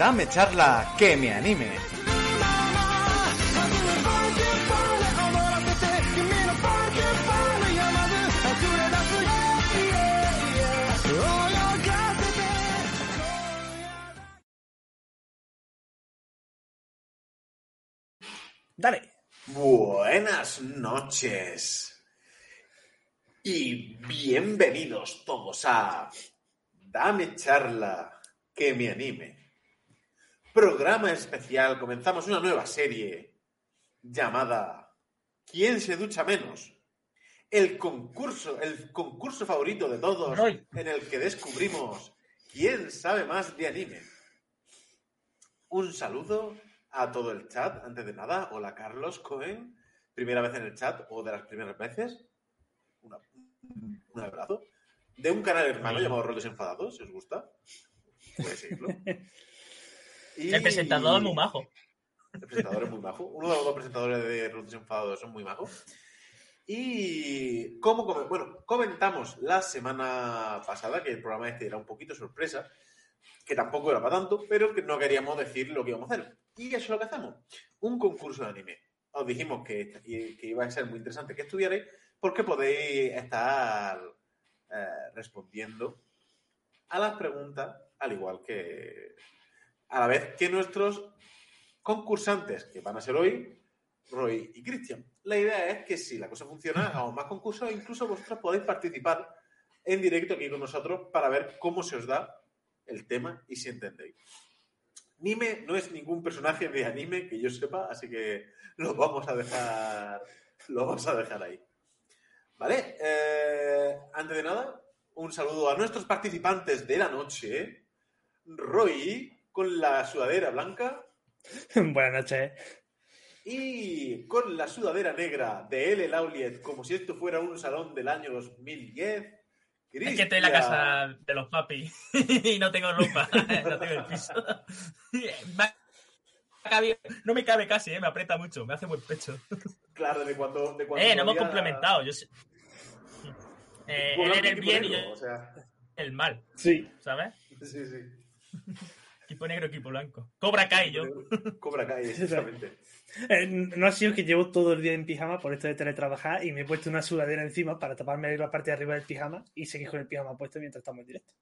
Dame charla que me anime. Dale. Buenas noches. Y bienvenidos todos a Dame charla que me anime. Programa especial. Comenzamos una nueva serie llamada ¿Quién se ducha menos? El concurso, el concurso favorito de todos en el que descubrimos quién sabe más de anime. Un saludo a todo el chat, antes de nada. Hola Carlos Cohen, primera vez en el chat o de las primeras veces. Una- un abrazo. De un canal hermano llamado Roles Enfadados, si os gusta. Puedes seguirlo. Y- El presentador es muy majo. El presentador es muy majo. Uno de los dos presentadores de Roles Enfadados son muy majos. Y como bueno, comentamos la semana pasada que el programa este era un poquito sorpresa, que tampoco era para tanto, pero que no queríamos decir lo que íbamos a hacer. Y eso es lo que hacemos. Un concurso de anime. Os dijimos que, que iba a ser muy interesante que estuvierais porque podéis estar eh, respondiendo a las preguntas al igual que a la vez que nuestros concursantes, que van a ser hoy, Roy y Cristian. La idea es que si la cosa funciona, hagamos más concursos e incluso vosotros podéis participar en directo aquí con nosotros para ver cómo se os da el tema y si entendéis. Nime no es ningún personaje de anime que yo sepa, así que lo vamos a dejar, lo vamos a dejar ahí. ¿Vale? Eh, antes de nada, un saludo a nuestros participantes de la noche. Roy, con la sudadera blanca. Buenas noches. Y con la sudadera negra de L. Lauliet, como si esto fuera un salón del año 2010. Es que estoy en la Cristian. casa de los papis y no tengo ropa, no tengo el piso. No me cabe casi, ¿eh? me aprieta mucho, me hace buen pecho. Claro, de cuando. De cuando Eh, no hemos complementado. Yo sé- Eh, él era el bien y yo O sea, el mal, Sí. ¿sabes? sí, sí. Equipo negro, equipo blanco. Cobra Kai yo. Cobra Kai, exactamente. Eh, no ha sido que llevo todo el día en pijama por esto de teletrabajar y me he puesto una sudadera encima para taparme la parte de arriba del pijama y seguir con el pijama puesto mientras estamos en directo.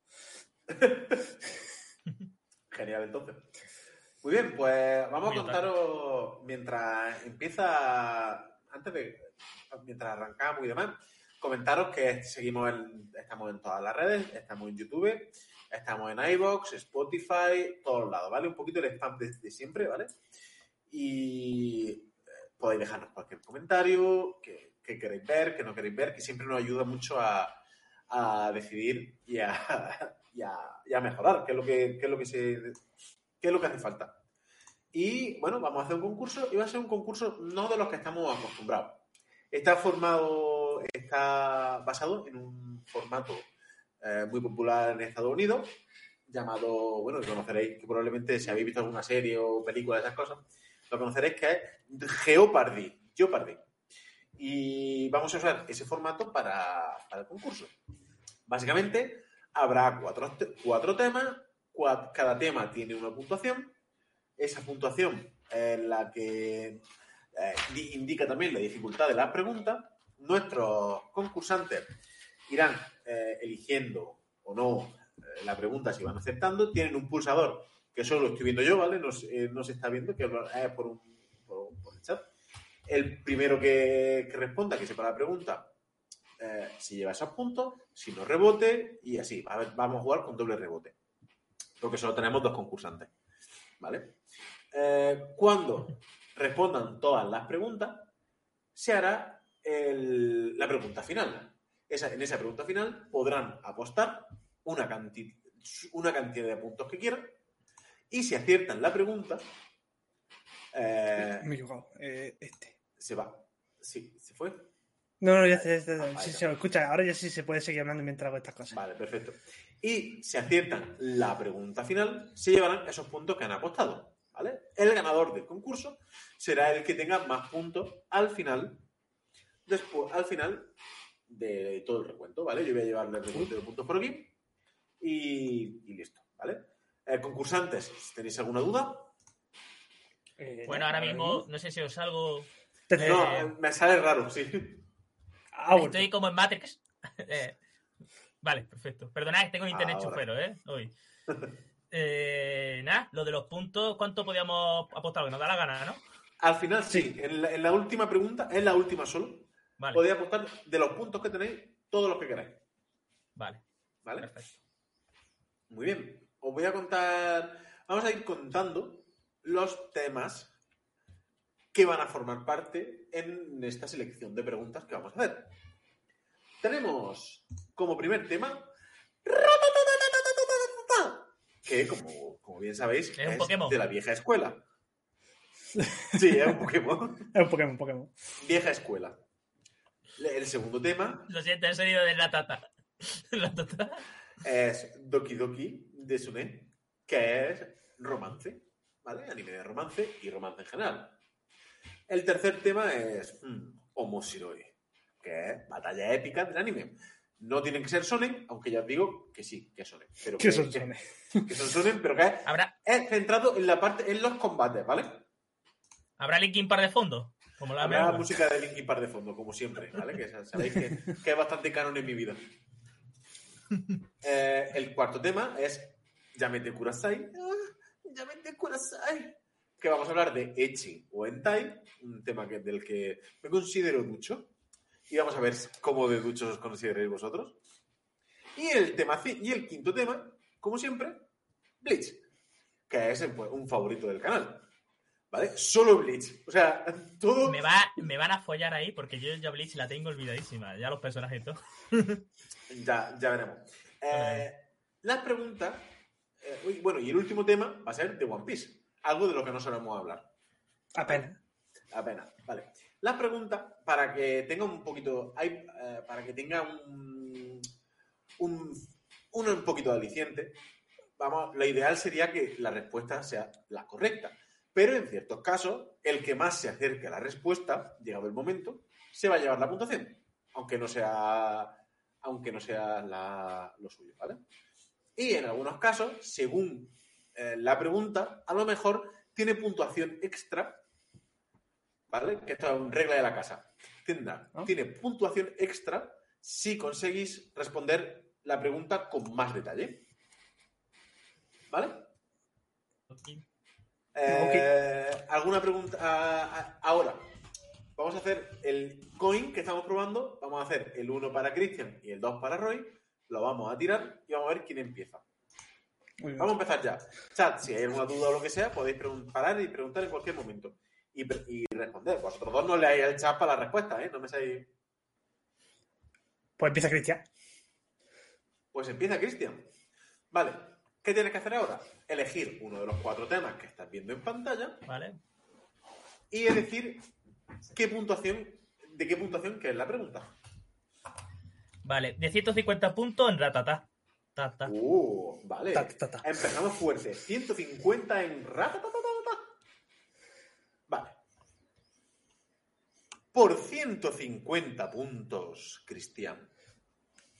Genial, entonces. Muy bien, pues vamos Muy a contaros mientras empieza, antes de, mientras arrancamos y demás, comentaros que seguimos en, estamos en todas las redes, estamos en YouTube, estamos en iVoox, Spotify, todos lados, ¿vale? Un poquito el spam de, siempre, ¿vale? Y eh, podéis dejarnos cualquier comentario, que, que queréis ver, que no queréis ver, que siempre nos ayuda mucho a, a decidir y a, y a- mejorar, que es lo que, que es lo que se qué es lo que hace falta. Y bueno, vamos a hacer un concurso y va a ser un concurso no de los que estamos acostumbrados. Está formado, está basado en un formato eh, muy popular en Estados Unidos llamado, bueno, conoceréis, que probablemente si habéis visto alguna serie o película esas cosas, lo conoceréis que es Geopardy, Jeopardy. Y vamos a usar ese formato para, para el concurso. Básicamente, habrá cuatro, cuatro temas, cada tema tiene una puntuación. Esa puntuación es la que eh, di- indica también la dificultad de la pregunta. Nuestros concursantes irán eh, eligiendo o no eh, la pregunta si van aceptando. Tienen un pulsador que solo estoy viendo yo, ¿vale? No, eh, se está viendo, que es por, un, por, por el chat. El primero que, responda, que sepa la pregunta, eh, si lleva esos puntos, si no rebote y así. Vamos a jugar con doble rebote. Porque solo tenemos dos concursantes. ¿Vale? Eh, cuando respondan todas las preguntas, se hará la pregunta final. Esa- en esa pregunta final podrán apostar una, canti- una cantidad de puntos que quieran y si aciertan la pregunta, eh, Me he equivocado. Eh, este. se va. Sí, se fue. No, no, ya sé, Ah, sí, sí, escucha, ahora ya sí se puede seguir hablando mientras hago estas cosas. Vale, perfecto. Y si aciertan la pregunta final, se llevarán esos puntos que han apostado. ¿Vale? El ganador del concurso será el que tenga más puntos al final, después, al final de todo el recuento, ¿vale? Yo voy a llevarle el recuento de puntos por aquí y, y listo, ¿vale? Eh, concursantes, si tenéis alguna duda. Eh, Bueno, ahora mismo, no sé si os salgo. No, Eh, me sale raro, sí. Ah. Estoy como en Matrix. Eh, vale, perfecto. Perdonad, que tengo internet Ahora. chufero, ¿eh? Hoy. Eh, nada, lo de los puntos, ¿cuánto podíamos apostar? Que nos da la gana, ¿no? Al final, sí. En, la, en la última pregunta, es la última solo. Vale, Podéis apostar de los puntos que tenéis, todos los que queráis. vale, ¿Vale? perfecto. Muy bien. Os voy a contar. Vamos a ir contando los temas que van a formar parte en esta selección de preguntas que vamos a hacer. Tenemos como primer tema. Que, como, como bien sabéis, Es un Pokémon. de la vieja escuela. Sí, es un Pokémon. Es un Pokémon, un Pokémon. Vieja escuela. El segundo tema Lo siento, he sonido de la tata. La tata. es Doki Doki de Sune, que es romance, ¿vale? Anime de romance y romance en general. El tercer tema es hmm, Omoshiroi, que es batalla épica del anime. No tienen que ser sonen, aunque ya os digo que sí, que sonen. Pero ¿Qué que, son sones? que son sonen, pero que es, ¿Habrá, es centrado en la parte, en los combates, ¿vale? ¿Habrá Linkin Park de fondo? Como la Habrá música de Linkin Park de fondo, como siempre, ¿vale? Que sa- sabéis que, que es bastante canon en mi vida. Eh, el cuarto tema es Yamete Kurasai. Ah, Yamete Kurasai. Que vamos a hablar de Echi o Entai, un tema que, del que me considero ducho. Y vamos a ver cómo de duchos os consideráis vosotros. Y el, tema, y el quinto tema, como siempre, Bleach, que es pues, un favorito del canal. ¿Vale? Solo Bleach. O sea, todo. Me, va, me van a follar ahí porque yo ya Bleach la tengo olvidadísima. Ya los personajes y todo. Ya, ya veremos. Eh, las preguntas. eh, uy, bueno, y el último tema va a ser de One Piece. Algo de lo que no solemos hablar. Apenas. Apenas. Vale. Las preguntas, para que tenga un poquito. Hay, eh, para que tenga un. Un, un, un poquito de aliciente. Vamos, lo ideal sería que la respuesta sea la correcta. Pero en ciertos casos, el que más se acerque a la respuesta, llegado el momento, se va a llevar la puntuación. Aunque no sea aunque no sea la- lo suyo, ¿vale? Y en algunos casos, según eh, la pregunta, a lo mejor tiene puntuación extra, ¿vale? Que esto es una regla de la casa. Tendrá, ¿Ah? Tiene puntuación extra si conseguís responder la pregunta con más detalle. ¿Vale? Eh, ¿Alguna pregunta? Ah, ah, ahora, vamos a hacer el coin que estamos probando. Vamos a hacer el 1 para Christian y el 2 para Roy. Lo vamos a tirar y vamos a ver quién empieza. Vamos a empezar ya. Chat, si hay alguna duda o lo que sea, podéis parar y preguntar en cualquier momento. Y, responder. Vosotros dos no leáis el chat para la respuesta, ¿eh? No me sabéis. Pues empieza Cristian. Pues empieza Cristian. Vale. ¿Qué tienes que hacer ahora? Elegir uno de los cuatro temas que estás viendo en pantalla ¿Vale? y decir qué puntuación, de qué puntuación que es la pregunta. Vale, de 150 puntos en Ratata. Ta, ta. Uh, vale. Ta, ta, ta. Empezamos fuerte. 150 en ratatatatata. Vale. Por 150 puntos, Cristian.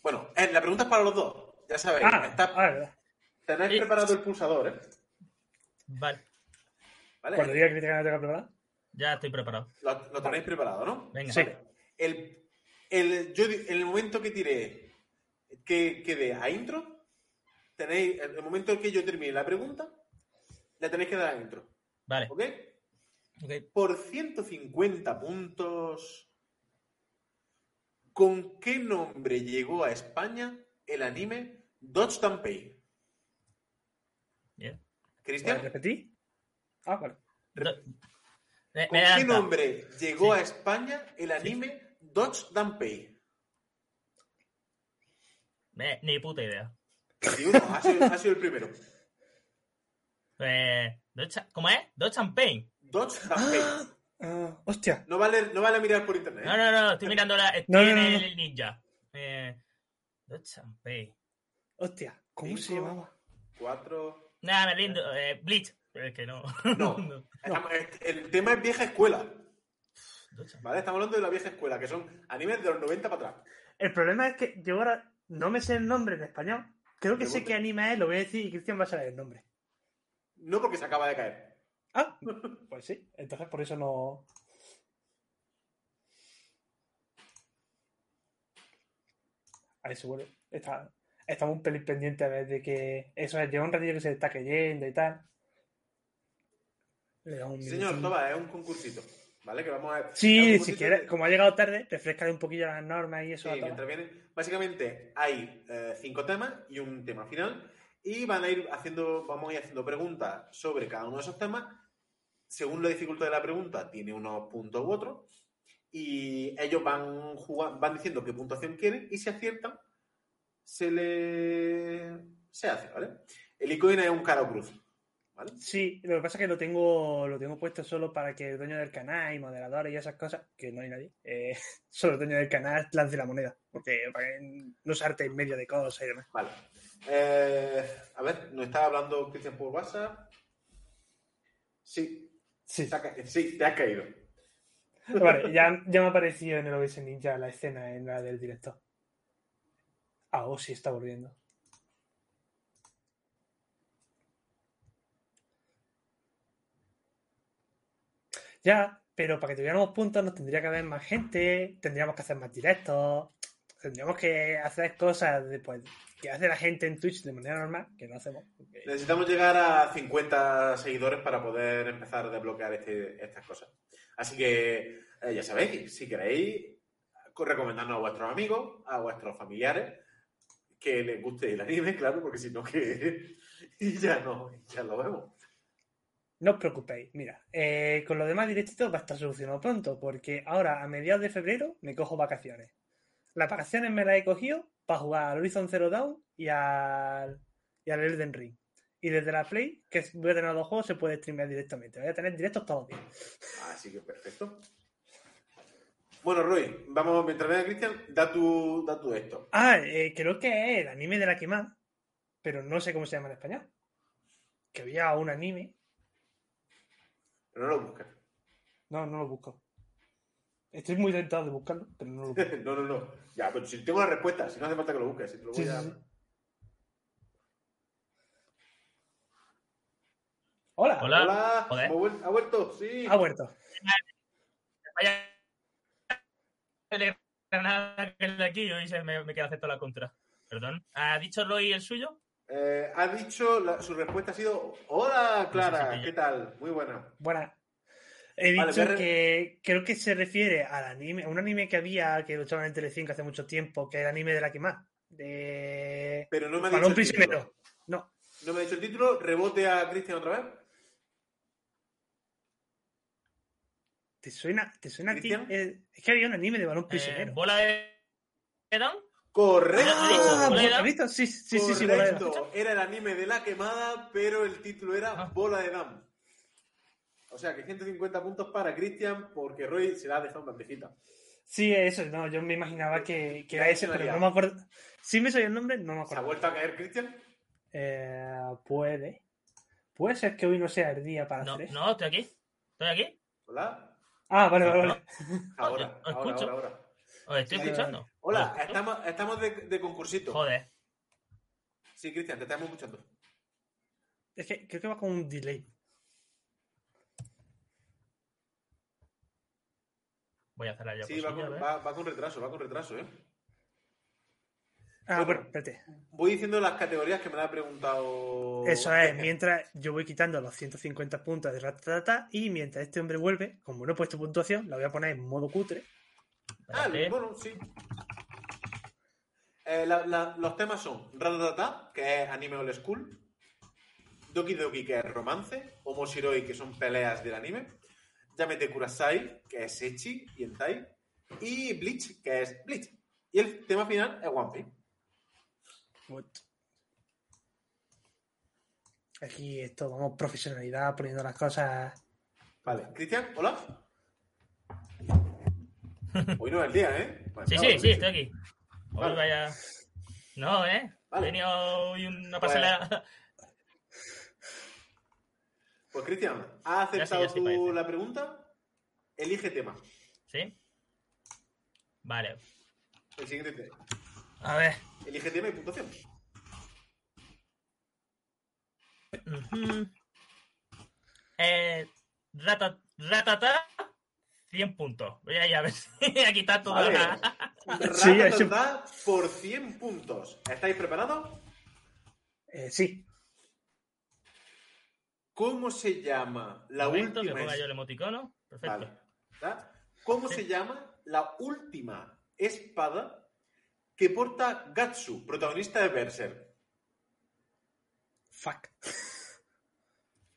Bueno, eh, la pregunta es para los dos. Ya sabéis. Ah, está- tenéis Sí. preparado el pulsador, ¿eh? Vale, ¿Vale? Cuando diga que no tenga preparado. ya estoy preparado. Lo, lo tenéis preparado, ¿no? Venga. Sí. El, el, yo, el momento que tiré, que, que dé a intro, tenéis, en el momento en que yo termine la pregunta, le tenéis que dar a intro. Vale, ¿Ok? ok. Por 150 puntos, ¿con qué nombre llegó a España el anime Dodge Pay? Bien. ¿Puedes Cristian, repetir? Ah, vale. Me, ¿con me qué nombre llegó Sí. a España el anime Dodge Pay? Me- ni puta idea. Uno, ha sido, ha sido el primero. Eh, ¿Cómo es? Dodge Champagne. Dodge Pay. Ah, hostia. No vale, no vale mirar por internet. ¿eh? No, no, no, estoy mirando la. Estoy No, no, en el ninja. Eh, Dodge Champagne. Hostia. ¿Cómo se llamaba? Cuatro. Nada, me rindo. Eh, Bleach. Es que no. No. Estamos- el tema es vieja escuela. ¿Vale? Estamos hablando de la vieja escuela, que son animes de los 90 para atrás. El problema es que yo ahora no me sé el nombre en español. Creo que sé qué anime es, lo voy a decir y Cristian va a saber el nombre. No porque se acaba de caer. Ah, pues sí. Entonces por eso no. A ver si vuelve. Está, estamos un pelín pendiente a ver de que. Eso es, lleva un ratillo que se está cayendo y tal. Le un Señor, toma, es un concursito. ¿Vale? Que vamos a Sí, si quieres, como ha llegado tarde, refresca un poquillo las normas y eso. Sí, mientras viene. Básicamente hay eh, cinco temas y un tema final. Y van a ir haciendo, vamos a ir haciendo preguntas sobre cada uno de esos temas. Según la dificultad de la pregunta, tiene unos puntos u otros. Y ellos van jugando, van diciendo qué puntuación quieren. Y si aciertan, se le. se hace, ¿vale? El icono es un cara o cruz. ¿Vale? Sí, lo que pasa es que lo tengo, lo tengo puesto solo para que el dueño del canal y moderadores y esas cosas, que no hay nadie, eh, solo el dueño del canal lance la moneda, porque para no se arte en medio de cosas y demás. Vale. Eh, a ver, nos estaba hablando Cristian por WhatsApp. Sí, Sí, sí, te has caído. vale, ya, ya me ha aparecido en el OBS Ninja la escena en la del director. Ah, oh, está volviendo. Ya, pero para que tuviéramos puntos nos tendría que haber más gente, tendríamos que hacer más directos, tendríamos que hacer cosas después que hace la gente en Twitch de manera normal, que no hacemos. Necesitamos llegar a 50 seguidores para poder empezar a desbloquear este- estas cosas. Así que eh, ya sabéis, si queréis, co- recomendadnos a vuestros amigos, a vuestros familiares, que les guste el anime, claro, porque si no que y ya no, ya lo vemos. No os preocupéis, mira, eh, con lo demás directitos va a estar solucionado pronto, porque ahora a mediados de febrero me cojo vacaciones. Las vacaciones me las he cogido para jugar al Horizon Zero Dawn y al, y al Elden Ring. Y desde la Play, que voy a tener los juegos, se puede streamear directamente. Voy a tener directos todos los días. Así que perfecto. Bueno, Rui, vamos, mientras venga Cristian, da tu, da tu esto. Ah, eh, creo que es el anime de la quemada, pero no sé cómo se llama en español. Que había un anime. Pero no lo busques. No, no lo busco. Estoy muy tentado de buscarlo, pero no lo busco. no, no, no. Ya, pero si tengo la respuesta, si no hace falta que lo busques. Si te lo voy sí, a... sí. Hola. Hola. Hola, Joder. ¿hemos vuel- ¿ha vuelto? Sí. Ha vuelto. Vaya. Granada que es de aquí y hoy se me, me queda acepto la contra. Perdón. ¿Ha dicho Roy el suyo? Eh, ha dicho, la- su respuesta ha sido, hola Clara, ¿qué tal? Muy buena. Buena. He Vale, dicho que creo que se refiere al anime, a un anime que había que lo echaban en Telecinco hace mucho tiempo, que era el anime de la quemada. De Pero no me ha Balón dicho el título. prisionero. No. No me ha dicho el título, rebote a Cristian otra vez. ¿Te suena, te suena a ti? ¿Cristian? Eh, es que había un anime de balón Eh, prisionero. ¿Bola de Down? Correcto. ah, ¿Bola de ¿has Dawn? visto? Sí, sí, sí, sí, bola de Correcto. Dawn. Era el anime de la quemada, pero el título era Ah. Bola de Dam. O sea que 150 puntos para Cristian porque Roy se la ha dejado en bandejita. Sí, eso, no, yo me imaginaba que, que era ese, pero no me acuerdo. Sí me soy el nombre, no me ¿Se ha acuerdo. vuelto a caer Cristian? Eh, puede. Puede ser que hoy no sea el día para No, hacer eso. no, estoy aquí. ¿Estoy aquí? Hola. Ah, vale, vale, vale. Ahora, ahora, escucho. ahora, ahora. ¿Os estoy Sí, escuchando? Hola, estamos, estamos de, de concursito. Joder. Sí, Cristian, te estamos escuchando. Es que creo que va con un delay. Voy a hacerla yo. Sí, va con, va con retraso, va con retraso, ¿eh? Ah, Bueno. espérate. Voy diciendo las categorías que me la ha preguntado. Eso es, mientras yo voy quitando los 150 puntos de Ratatata y mientras este hombre vuelve, como no he puesto puntuación, la voy a poner en modo cutre. Ah, bueno, sí. Eh, la- la- los temas son Ratatata, que es anime old school, Doki Doki, que es romance, Omoshiroi, que son peleas del anime, Yamete Kurasai, que es Echi y Entai, y Bleach, que es Bleach. Y el tema final es One Piece. Aquí esto, vamos, profesionalidad, poniendo las cosas. Vale, Cristian, hola. Hoy no es el día, ¿eh? Sí, sí, sí, estoy aquí. Hoy Vale. vaya. No, ¿eh? Vale. He tenido hoy una Pues- pasada. Pues Cristian, ¿has Ya sí, aceptado ya sí tú la pregunta? Elige tema. ¿Sí? Vale. El siguiente tema. A ver. Elige tema y puntuación. Ujú. Eh, rata, ratata, 100 puntos. Voy a ir a ver si aquí está toda Vale. la... Sí, Rata ese- Tata por 100 puntos. ¿Estáis preparados? Eh, sí. ¿Cómo se llama la Momento, que última ponga es- yo el emoticono. Perfecto. Vale. ¿Cómo Sí. se llama la última espada que porta Gatsu, protagonista de Berserk? Fuck.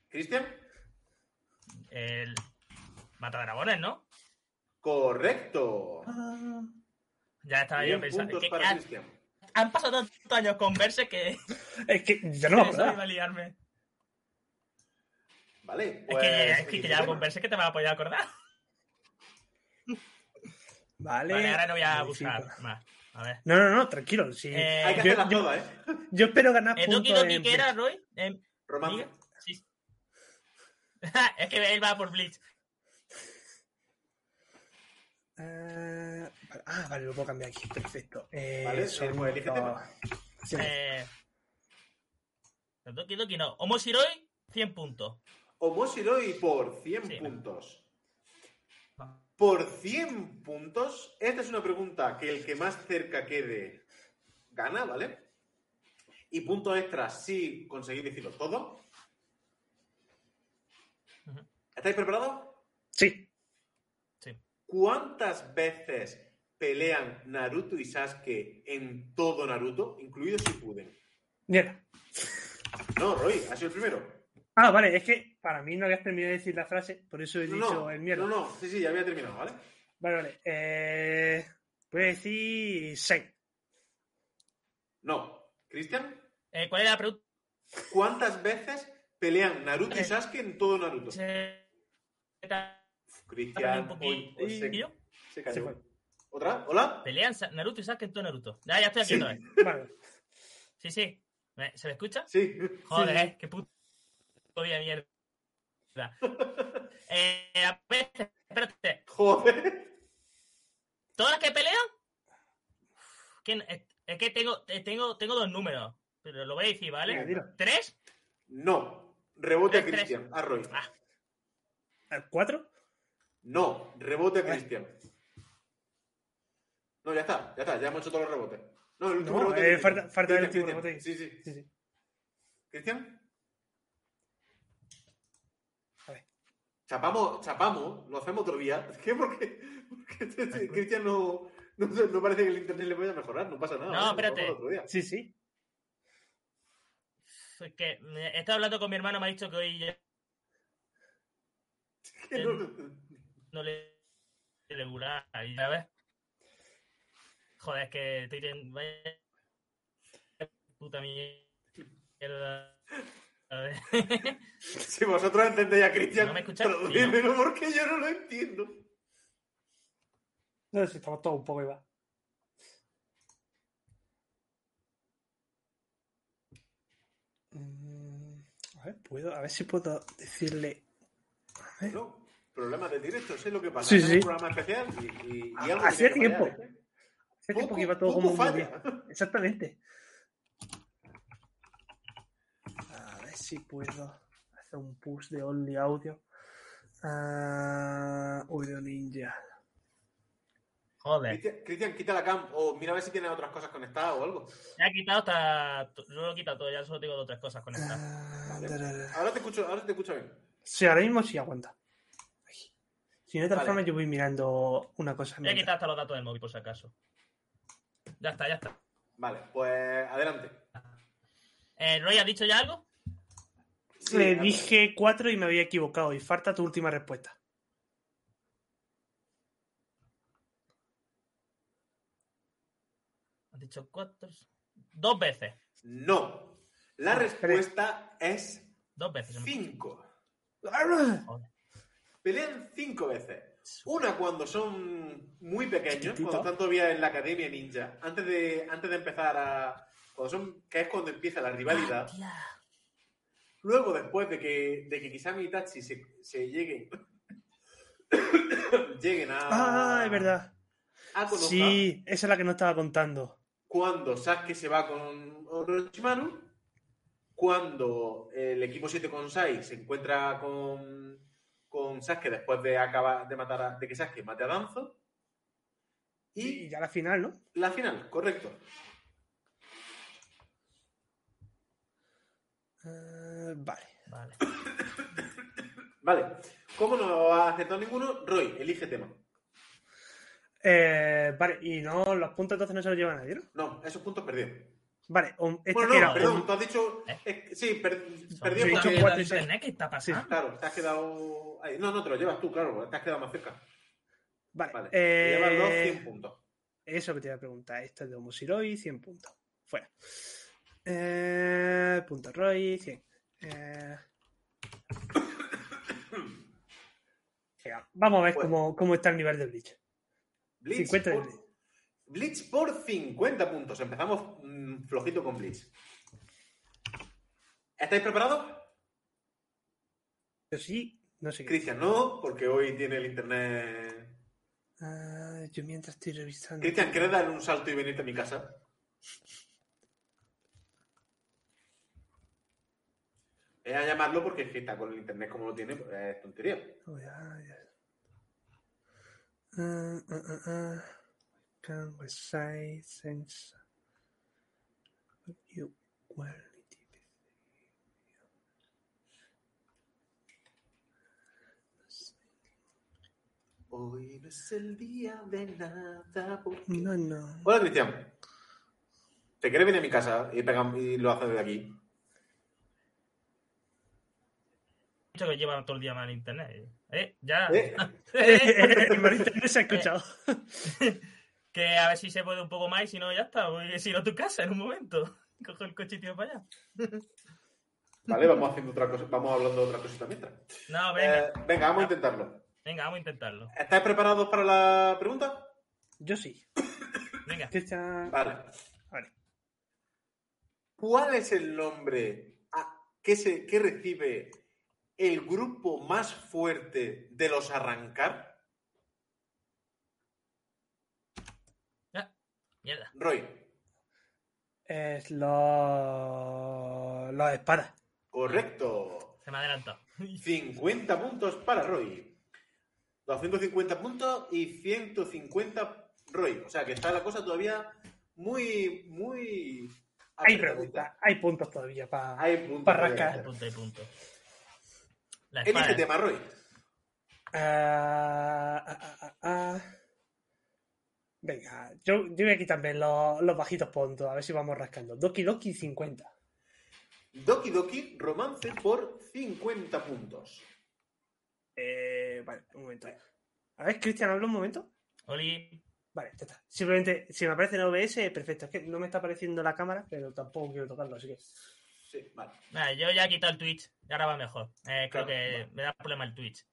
¿Cristian? El Matadragones, ¿no? Correcto. Ah, Ya estaba yo 100 pensando. puntos que para han, Cristian. han pasado tantos años con verse que Es que ya no me eso iba a liarme. Vale, Es pues... que, es que ya con verse que te vas a poder acordar. Vale. Vale, ahora no voy a buscar más. A ver. No, no, no, tranquilo. Sí. Eh, Hay que yo- hacerlas yo- todas, ¿eh? Yo espero ganar ¿El Doki puntos Doki en que era. Roy? Em, Romance. diga. Sí. es que él va por Bleach. Eh, ah, vale, lo puedo cambiar aquí. Perfecto. Eh, Vale, pues elige dos- tema. Sí. Eh, el Doki Doki no. Omoshiroi, 100 puntos. Omoshiroi por 100 Sí. puntos. Por 100 puntos, esta es una pregunta que el que más cerca quede gana, ¿vale? Y puntos extras si conseguís decirlo todo. ¿Estáis preparados? Sí. Sí. ¿Cuántas veces pelean Naruto y Sasuke en todo Naruto, incluido Shippuden? Mierda. No, Roy, ha sido el primero. Ah, vale, es que para mí no habías terminado de decir la frase, por eso he No, dicho no, el mierda. no, no, sí, sí, ya había terminado, ¿vale? Vale, vale. Eh, voy a decir 6. No. ¿Cristian? Eh, ¿Cuál era la pregunta? ¿Cuántas veces pelean Naruto y Eh. Sasuke en todo Naruto? Se- Cristian, hoy- hoy se, ¿Y yo? se cayó. Se fue. ¿Otra? ¿Hola? Pelean Naruto y Sasuke en todo Naruto. Ya, ya estoy aquí Sí. otra vez. Vale. Sí, sí. ¿Me- ¿Se me escucha? Sí. Joder, Sí, sí. qué puto de mierda. Eh, a espérate. Joder. ¿Todas las que pelean? ¿Quién? Es, es que tengo, tengo, tengo dos números. Pero lo voy a decir, ¿vale? ¿Tres? No. Rebote a. Cristian. A Roy. Ah. ¿Cuatro? No. Rebote a Cristian. No, ya está. Ya está. Ya hemos hecho todos los rebotes. No, el último No, rebote. eh, falta- falta el Cristian, último Cristian. rebote. Sí, sí. Sí, sí. ¿Cristian? A ver. Chapamos, chapamos, lo hacemos otro día. ¿Qué? Porque, porque este- este Cristian no, no, no parece que el internet le vaya a mejorar, no pasa nada. No, espérate. hacemos otro día. Sí, sí. Es que eh, he estado hablando con mi hermano, me ha dicho que hoy ya Que no- no le regular. Ver. Joder, es que estoy teniendo. Vaya puta mierda. A ver. Si vosotros entendéis a Cristian, ¿No me porque yo no lo entiendo. No sé, estamos todos un poco igual. Mm, A ver, puedo, a ver si puedo decirle. A ver. No, problemas de directo, sé lo que pasa. Sí, sí. un programa especial y, y, y algo Hacía tiempo. fallar, ¿eh? Tiempo que iba todo como falla. Exactamente. A ver si puedo hacer un push de Only Audio. Ah, Audio Ninja. Joder. Cristian, quita la cam o mira a ver si tiene otras cosas conectadas o algo. Ya he quitado hasta. Yo lo he quitado todo, ya solo tengo dos o tres cosas conectadas. Ah, Vale. da, da, da. Ahora te escucho, ahora te escucho bien. Sí, ahora mismo sí aguanta. Si no, de todas Vale. formas, yo voy mirando una cosa. He mientras. quitado hasta los datos del móvil, por si acaso. Ya está, ya está. Vale, pues adelante. Eh, Roy, ¿has dicho ya algo? Sí, Le dije cuatro y me había equivocado. Y falta tu última respuesta. Has dicho cuatro. Dos veces. No. La Ah, respuesta es Dos veces. cinco. Pelean cinco veces. Una cuando son muy pequeños, Chiquitito. cuando están todavía en la academia ninja, antes de, antes de empezar a. Cuando son, que es cuando empieza la rivalidad. Tía. Luego, después de que, de que Kisame y Itachi se, se lleguen. lleguen a. Ah, es verdad. A Konoha, Sí, esa es la que no estaba contando. Cuando Sasuke se va con Orochimaru. cuando el equipo 7 con Sai se encuentra con, con Sasuke después de acabar de matar a, de que Sasuke mate a Danzo. Y Y ya la final, ¿no? la final, correcto. Eh, vale. Vale. Vale. ¿Cómo no ha acertado ninguno? Roy, elige tema. Eh, vale, y no, los puntos entonces no se los lleva nadie, ¿no? No, esos puntos perdidos. Vale, um, esta Bueno, no, era perdón, tú has dicho. ¿Eh? sí, per- putas dicho cuatro y seis. ¿Qué está pasando? Claro, te has quedado. ahí. No, no, te lo llevas tú, claro, te has quedado más cerca. Vale, Vale. eh, Te llevas los 100 puntos. Eso que te iba a preguntar. Esto es de Homosiroi, 100 puntos. Fuera. Eh, punto Roy, 100. Eh... Venga, vamos a ver cómo, cómo está el nivel de Bleach. Blitz 50 de por, por 50 puntos. Empezamos mm, flojito con Blitz. ¿Estáis preparados? Yo sí, no sé. Cristian no, porque hoy tiene el internet. Ah, yo mientras estoy revisando. Cristian, ¿quieres dar un salto y venirte a mi casa? Es a llamarlo porque es que está con el internet como lo tiene, pues, es tontería. Oh. Ah, ah, ah. Can we say things? You quality. Hoy no es el día de nada. porque- No, no. Hola, Cristian. ¿Te quieres venir a mi casa y, pegam- y lo haces desde aquí? Que llevan todo el día mal en internet. ¿Eh? Ya. ¿Eh? el mal internet se ha escuchado. que a ver si se puede un poco más y si no, ya está. Voy a ir a tu casa en un momento. Cojo el coche y tiro para allá. Vale, vamos haciendo otra cosa, vamos hablando de otra cosita mientras. No, venga. Eh, venga, vamos a intentarlo. Venga, vamos a intentarlo. ¿Estáis preparados para la pregunta? Yo sí. Venga. Vale. Vale. ¿Cuál es el nombre a- que, se, que recibe el grupo más fuerte de los arrancar? Mierda. Roy, Es los. Los espadas. correcto. Se me ha adelantado. 50 puntos para Roy. 250 puntos y 150 Roy. O sea que está la cosa todavía muy, muy... Hay preguntas, hay puntos todavía para. Hay puntos. Para todavía. rascar. Hay punto, hay punto. La Elige espada. tema, Roy. Venga, yo, yo voy a quitarme los, los bajitos puntos, a ver si vamos rascando. Doki Doki 50. Doki Doki, romance por 50 puntos. Eh, vale, un momento. A ver, Cristian, habla un momento. Oli. Vale, ya está. Simplemente, si me aparece en OBS, perfecto. Es que no me está apareciendo la cámara, pero tampoco quiero tocarlo, así que. Sí, vale. Nada, yo ya he quitado el Twitch. Y ahora va mejor. Eh, creo Claro, que vale. me da problema el Twitch.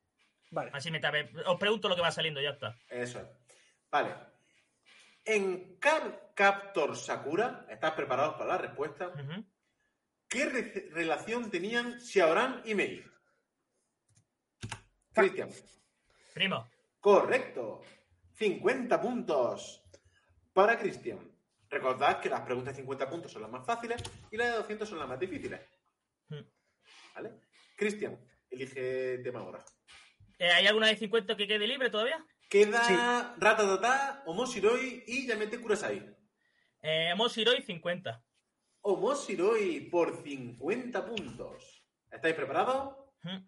Vale. Así me tape. Os pregunto lo que va saliendo, ya está. Eso es. Vale. En Card Captor Sakura, ¿estás preparados para la respuesta? ¿Qué re- relación tenían Xiaoran y Mei? Cristian. Primo. Correcto. 50 puntos para Cristian. Recordad que las preguntas de 50 puntos son las más fáciles y las de 200 son las más difíciles. Mm. ¿Vale? Cristian, elige tema ahora. Eh, ¿Hay alguna de 50 que quede libre todavía? Queda Sí. Ratatata, Omoshiroi y Yamete Kurasai. Eh, Moshiroi 50. Omoshiroi por 50 puntos. ¿Estáis preparados? Ujú.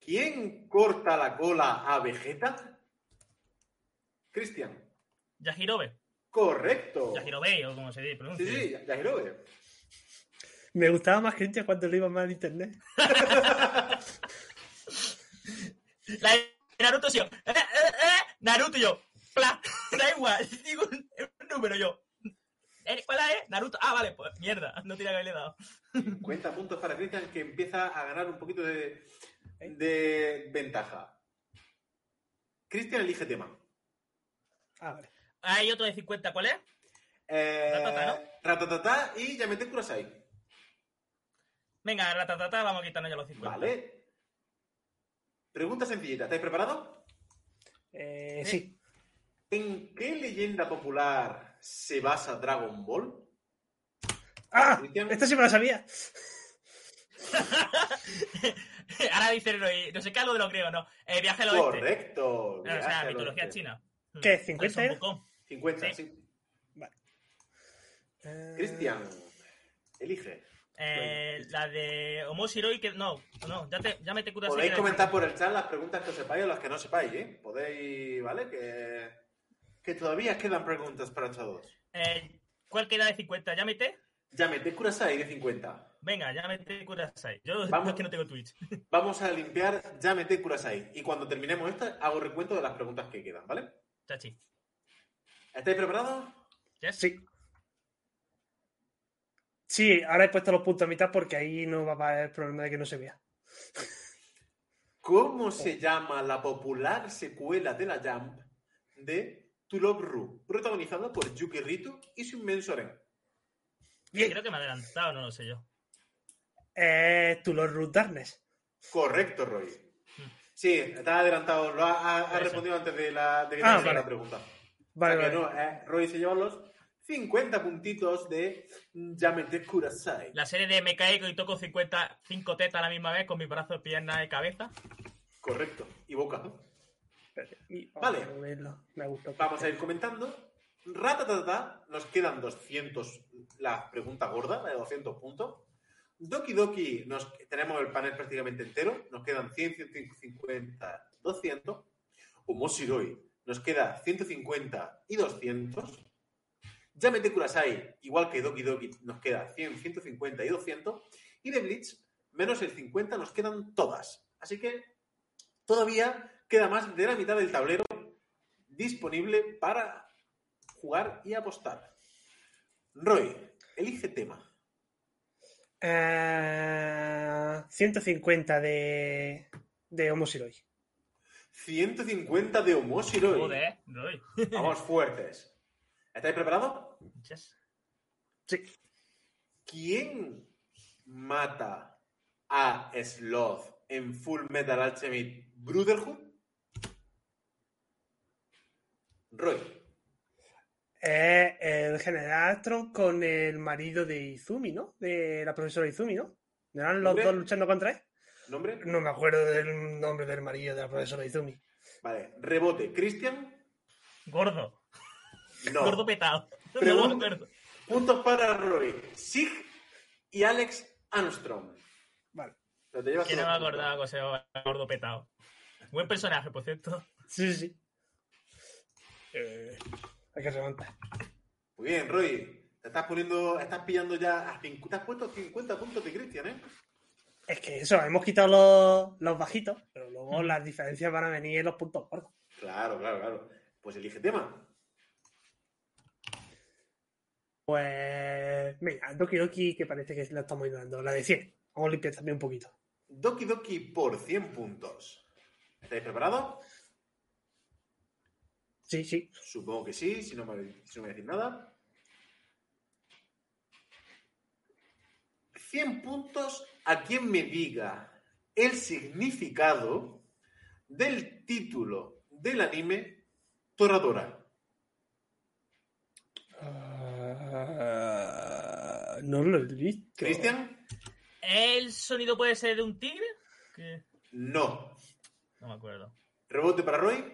¿Quién corta la cola a Vegeta? Cristian. Yajirobe. Correcto. Yajirobe, o como se dice. Sí, pronuncia. sí, ya, ya lo veo. Me gustaba más Cristian cuando le iba mal en internet. La de Naruto, sí. yo. Eh, eh, eh, Naruto, yo. Pla. Da igual. Digo un, un número yo. Eh, ¿Cuál es? Naruto. Ah, vale, pues mierda. No tiene que haberle dado. 50 puntos para Cristian que empieza a ganar un poquito de, de ventaja. Cristian elige tema. Ah, vale. Hay otro de 50, ¿cuál es? Eh, Ratatá, ¿no? Ratatata y Yamete Kurasai. Venga, la tatata, vamos a quitarnos ya los 50. Vale. Pregunta sencillita. ¿Estáis preparados? Eh, sí. ¿En qué leyenda popular se basa Dragon Ball? ¡Ah! Esta sí me la sabía. Ahora dicen, no, no sé qué, algo de los griegos, ¿no? Eh, viaje al oeste. Correcto. No, o sea, mitología oeste. china. ¿Qué, Mm. 50 Son era? Wukong. 50, Sí. sí. Eh, Cristian, elige. Eh, la de Omoshiroi, que no, no, ya, te, ya me te curas. Podéis comentar por el chat las preguntas que sepáis o las que no sepáis, ¿eh? Podéis, ¿vale? Que, que todavía quedan preguntas para todos. Eh, ¿Cuál queda de 50? ¿Ya mete? Llámete Kurasai de 50. Venga, ya mete Kurasai. Yo Vamos. es que no tengo Twitch. Vamos a limpiar Llámete Kurasai. Y cuando terminemos esta, hago recuento de las preguntas que quedan, ¿vale? Chachi. ¿Estáis preparados? ¿Yes? Sí. Sí, ahora he puesto los puntos a mitad porque ahí no va a haber problema de que no se vea. ¿Cómo se llama la popular secuela de la Jump de To Love Ru, protagonizada por Yuki Rito y su inmenso? Bien. Creo que me ha adelantado, no lo sé yo. Eh, Lord Root Darkness. Correcto, Roy. Sí, está adelantado. Lo ha, ha- ha Eso. respondido antes de, la, de que Ah, te vale. la pregunta. Vale, O sea vale. no, eh, Roy se lleva los 50 puntitos de Yamete Kurasai. La serie de me caigo y toco 50, 5 tetas a la misma vez con mis brazos, piernas y cabeza. Correcto. Y boca. Y- Vale. Me gustó. Vamos a ir comentando. Ratatata, nos quedan 200, la pregunta gorda, la de 200 puntos. Doki Doki, nos, tenemos el panel prácticamente entero, nos quedan 100, 150, 200. Omoshiroi, nos queda 150 y 200. Yamete Kurasai, igual que Doki Doki, nos queda 100, 150 y 200. Y de Bleach, menos el 50, nos quedan todas. Así que todavía queda más de la mitad del tablero disponible para jugar y apostar. Roy, elige tema. Eh, 150 de, de Homo Shiroi. 150 de Omoshiroi. Joder, Roy. Vamos fuertes. ¿Estáis preparados? Yes. Sí. ¿Quién mata a Sloth en Full Metal Alchemist Brotherhood? Roy. Es el general Tron con el marido de Izumi, ¿no? De la profesora Izumi, ¿no? ¿No eran los Hombre. dos luchando contra él? ¿Nombre? No me acuerdo del nombre del marido de la profesora Izumi. Vale. Rebote. ¿Cristian? Gordo. No. Gordo petado. Pregunta. No. Puntos para Roy. Sig y Alex Armstrong. Vale. Pero te llevas Que no me acordaba que se llamaba gordo petado. Buen personaje, por cierto. Sí, sí, sí. Eh, hay que remontar. Muy bien, Roy. Te estás poniendo, estás pillando ya a te has puesto 50 puntos de Cristian, ¿eh? Es que eso, hemos quitado los, los bajitos, pero luego las diferencias van a venir en los puntos gordos. Claro, claro, claro. Pues elige tema. Pues, mira, Doki Doki, que parece que la estamos ignorando, la de 100. Vamos a limpiar también un poquito. Doki Doki por 100 puntos. ¿Estáis preparados? Sí, sí. Supongo que sí, si no me, si no me decís nada. 100 puntos a quien me diga el significado del título del anime Toradora. Ah, no lo he visto. ¿Cristian? ¿El sonido puede ser de un tigre? No. No me acuerdo. ¿Rebote para Roy?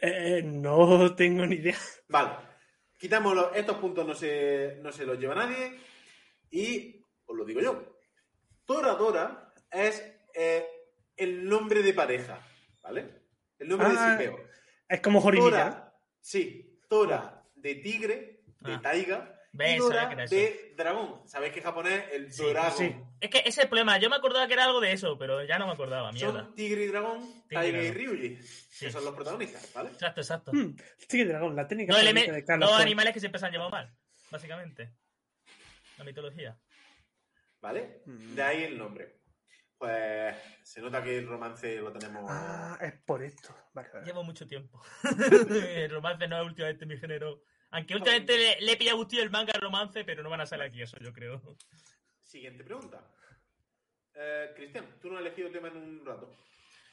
Eh, no tengo ni idea. Vale. Quitamos los- estos puntos, no se, no se los lleva nadie. Y os lo digo yo. Toradora es eh, el nombre de pareja, ¿vale? El nombre Ah, de Sipeo. Es como ¿no? Tora, sí, Tora de tigre, de Ah. taiga, Ves, y de dragón. ¿Sabéis que en japonés el Sí, Doragon sí. Es que ese es el problema. Yo me acordaba que era algo de eso, pero ya no me acordaba. Mierda. son tigre y dragón, Tigre y taiga y dragón. Ryuji, Sí. que son los protagonistas, ¿vale? Exacto, exacto. Hmm, Tigre Dragón, la técnica eleme- de Carlos dos Ford. animales que siempre se han llevado mal, básicamente. La mitología. ¿Vale? Mm. De ahí el nombre. Pues se nota que el romance lo tenemos. Ah, es por esto. Vale, vale. Llevo mucho tiempo. el romance no es últimamente mi género. Aunque últimamente le, le he pillado gustillo el manga al romance, pero no van a salir aquí eso, yo creo. Siguiente pregunta. Eh, Cristian, tú no has elegido tema en un rato.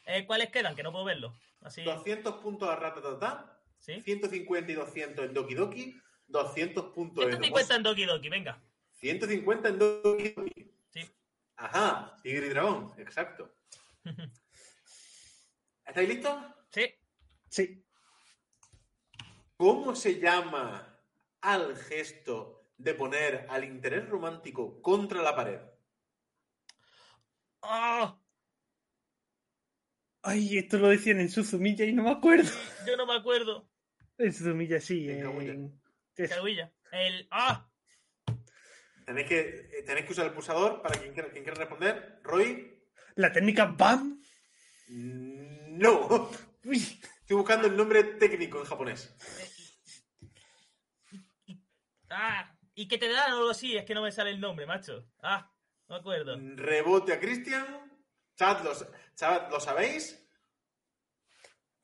Eh, ¿Cuáles quedan? Que no puedo verlo. Así, 200 puntos a Ratatata, ¿sí? 150 y 200 en Doki Doki, 200 puntos en 150 en Doki Doki, venga. 150 en Doki. Sí. Ajá, Tigre y Dragón, exacto. ¿Estáis listos? Sí. Sí. ¿Cómo se llama al gesto de poner al interés romántico contra la pared? ¡Ah! Ay, esto lo decían en Suzumilla y no me acuerdo. Yo no me acuerdo. En Suzumilla sí. En Kaguya. En... eso. Caruilla. El. ¡Ah! Tenéis que, eh, tenéis que usar el pulsador para quien quiera, quien quiera responder. Roy, La técnica BAM. no. Uy, Estoy buscando el nombre técnico en japonés. ¡Ah! ¿Y que te dan o algo así? Es que no me sale el nombre, macho. ¡Ah! No me acuerdo. Rebote a Christian. Chat, ¿lo, chat, ¿lo sabéis?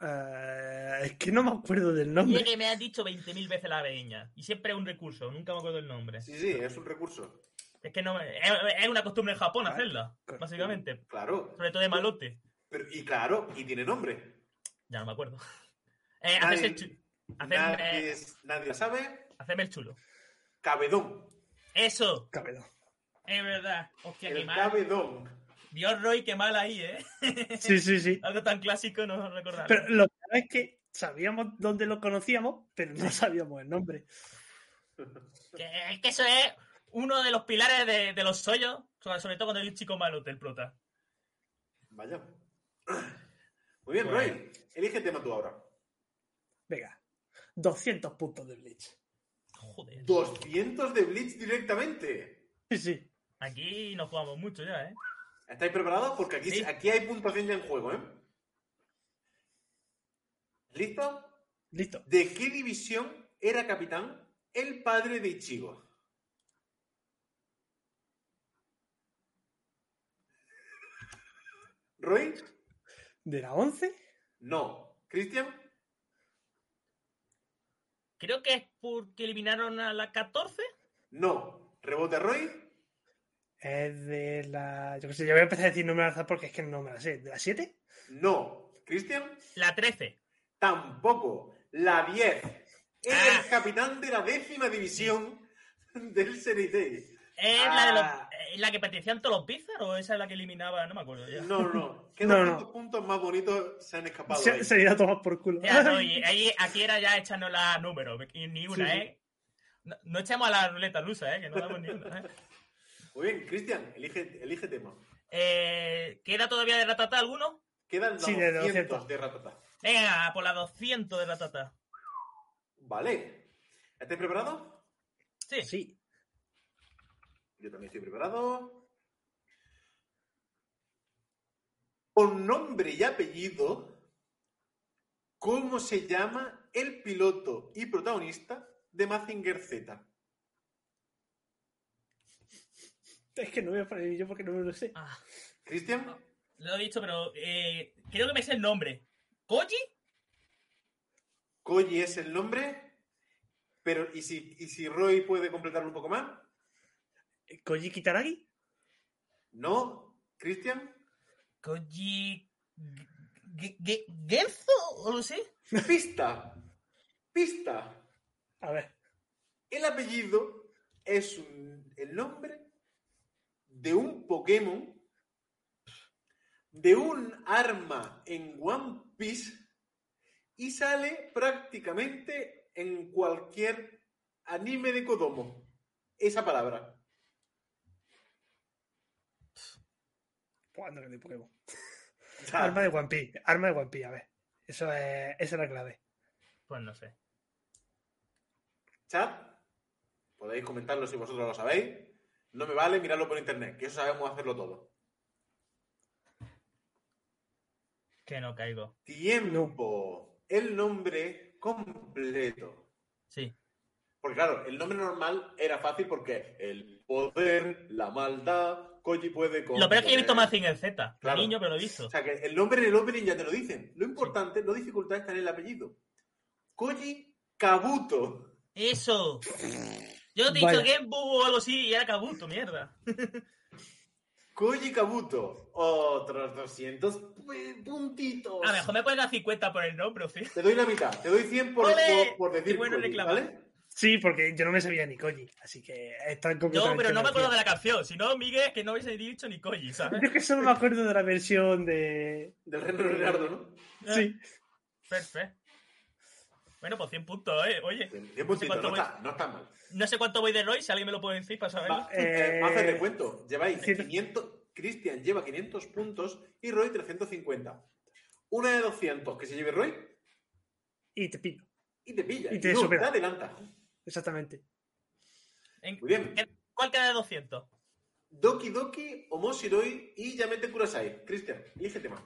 Eh, es que no me acuerdo del Y nombre. que me has dicho 20.000 veces la veña. Y siempre es un recurso, nunca me acuerdo el nombre. Sí, sí, es un recurso. Es que no me- es, es una costumbre en Japón hacerla, básicamente. Claro. Sobre todo de malote. Pero, y claro, y tiene nombre. Ya no me acuerdo. Eh, Nadie- el chu- hacerme, Nadie, eh, nadie lo sabe. hacerme el chulo. Cabedón. Eso, Cabello. es verdad. Hostia, qué El mal. cabedón. Dios, Roy, qué mal ahí, ¿eh? Sí, sí, sí. Algo tan clásico no recordar. Pero lo que es que sabíamos dónde lo conocíamos, pero no sabíamos el nombre. Que, que eso es uno de los pilares de, de los sollos, sobre, sobre todo cuando hay un chico malote, el prota. Vaya. Muy bien, Bueno. Roy. Elige tema tú ahora. Venga, 200 puntos de Bleach. Joder. 200 de Blitz directamente. Sí, sí. Aquí nos jugamos mucho ya, ¿eh? ¿Estáis preparados? Porque aquí, Sí. aquí hay puntuación ya en juego, ¿eh? ¿Listo? Listo. ¿De qué división era capitán el padre de Ichigo? ¿Roy? ¿De la 11? No. ¿Cristian? Creo que es porque eliminaron a la 14. No. ¿Rebote Roy? Es de la. Yo qué sé, yo voy a empezar a decir número al azar porque es que no me la sé. ¿De la 7? No. ¿Cristian? La 13. Tampoco. La 10. Era Ah. el capitán de la décima división del Serie ¿Es la, de los, Ah. eh, la que pertenecían todos los Blizzard o esa es la que eliminaba? No me acuerdo ya. No, no, no. ¿Qué No, 200 no. puntos más bonitos se han escapado Se, ahí? se irá a tomar por culo. Ya, no, y ahí, aquí era ya echarnos la número, y ni una, Sí, sí. ¿eh? No, no echamos a la ruleta rusa, ¿eh? Que no damos ni una, ¿eh? Muy bien, Cristian, elige, elige tema. Eh, ¿Queda todavía de Ratata alguno? Quedan Sí, de 200 200. de Ratata. Venga, por la 200 de Ratata. Vale. ¿Estáis preparados? Sí. Sí. Yo también estoy preparado. Con nombre y apellido, ¿cómo se llama el piloto y protagonista de Mazinger Z? Es que no voy a poner yo porque no me lo sé. Ah, ¿Cristian? lo he dicho, pero eh, creo que me sé el nombre. ¿Koji? Koji es el nombre, pero ¿y si, y si Roy puede completarlo un poco más? ¿Koji Kitaragi? ¿No? ¿Cristian? Koji... Ge- Ge- ¿Genzo? ¿O lo sé? Pista. Pista. A ver. El apellido es un- el nombre de un Pokémon, de un arma en One Piece y sale prácticamente en cualquier anime de Kodomo. Esa palabra. Pues anda que Pokémon. Arma de One Piece. Arma de One Piece, a ver. Eso es, esa es la clave. Pues no sé. Chat, podéis comentarlo si vosotros lo sabéis. No me vale mirarlo por internet, que eso sabemos hacerlo todo. Que no caigo. Tiempo. El nombre completo. Sí. Porque claro, el nombre normal era fácil porque el poder, la maldad, Koji puede con. Lo peor es que yo he visto Mazinger Z. Claro. Niño, pero lo he visto. O sea que el nombre en el opening ya te lo dicen. Lo importante, lo dificultad está en el apellido. Koji Kabuto. Eso. Yo te he dicho Genbu o algo así y era Kabuto, mierda. Koji Kabuto. Otros 200 pu- puntitos. A lo mejor me pueden dar 50 por el nombre, ¿o sí? Te doy la mitad. Te doy 100 por, por, por decir Qué bueno Koji. ¿vale? Sí, porque yo no me sabía ni Koji, así que está No, pero no me acuerdo de la canción. Si no, Miguel, que no hubiese dicho ni Koji, ¿sabes? Yo es que solo me acuerdo de la versión de... Del reino de Ricardo, ¿no? Sí. Perfecto. Bueno, pues 100 puntos, ¿eh? Oye, Bien puntito, cuánto no voy. está, no está mal. no sé cuánto voy de Roy, si alguien me lo puede decir para saberlo. Va, Eh, vamos a hacerle cuento. Lleváis ciento- 500. Cristian lleva 500 puntos y Roy 350. Una de 200 que se lleve Roy Y te pillo, y te pilla. Y te no, supera. te adelanta. exactamente. En- Muy bien. ¿Cuál queda de 200? Doki Doki, Omoshiroi y Yamete Kurasai. Cristian, elige tema.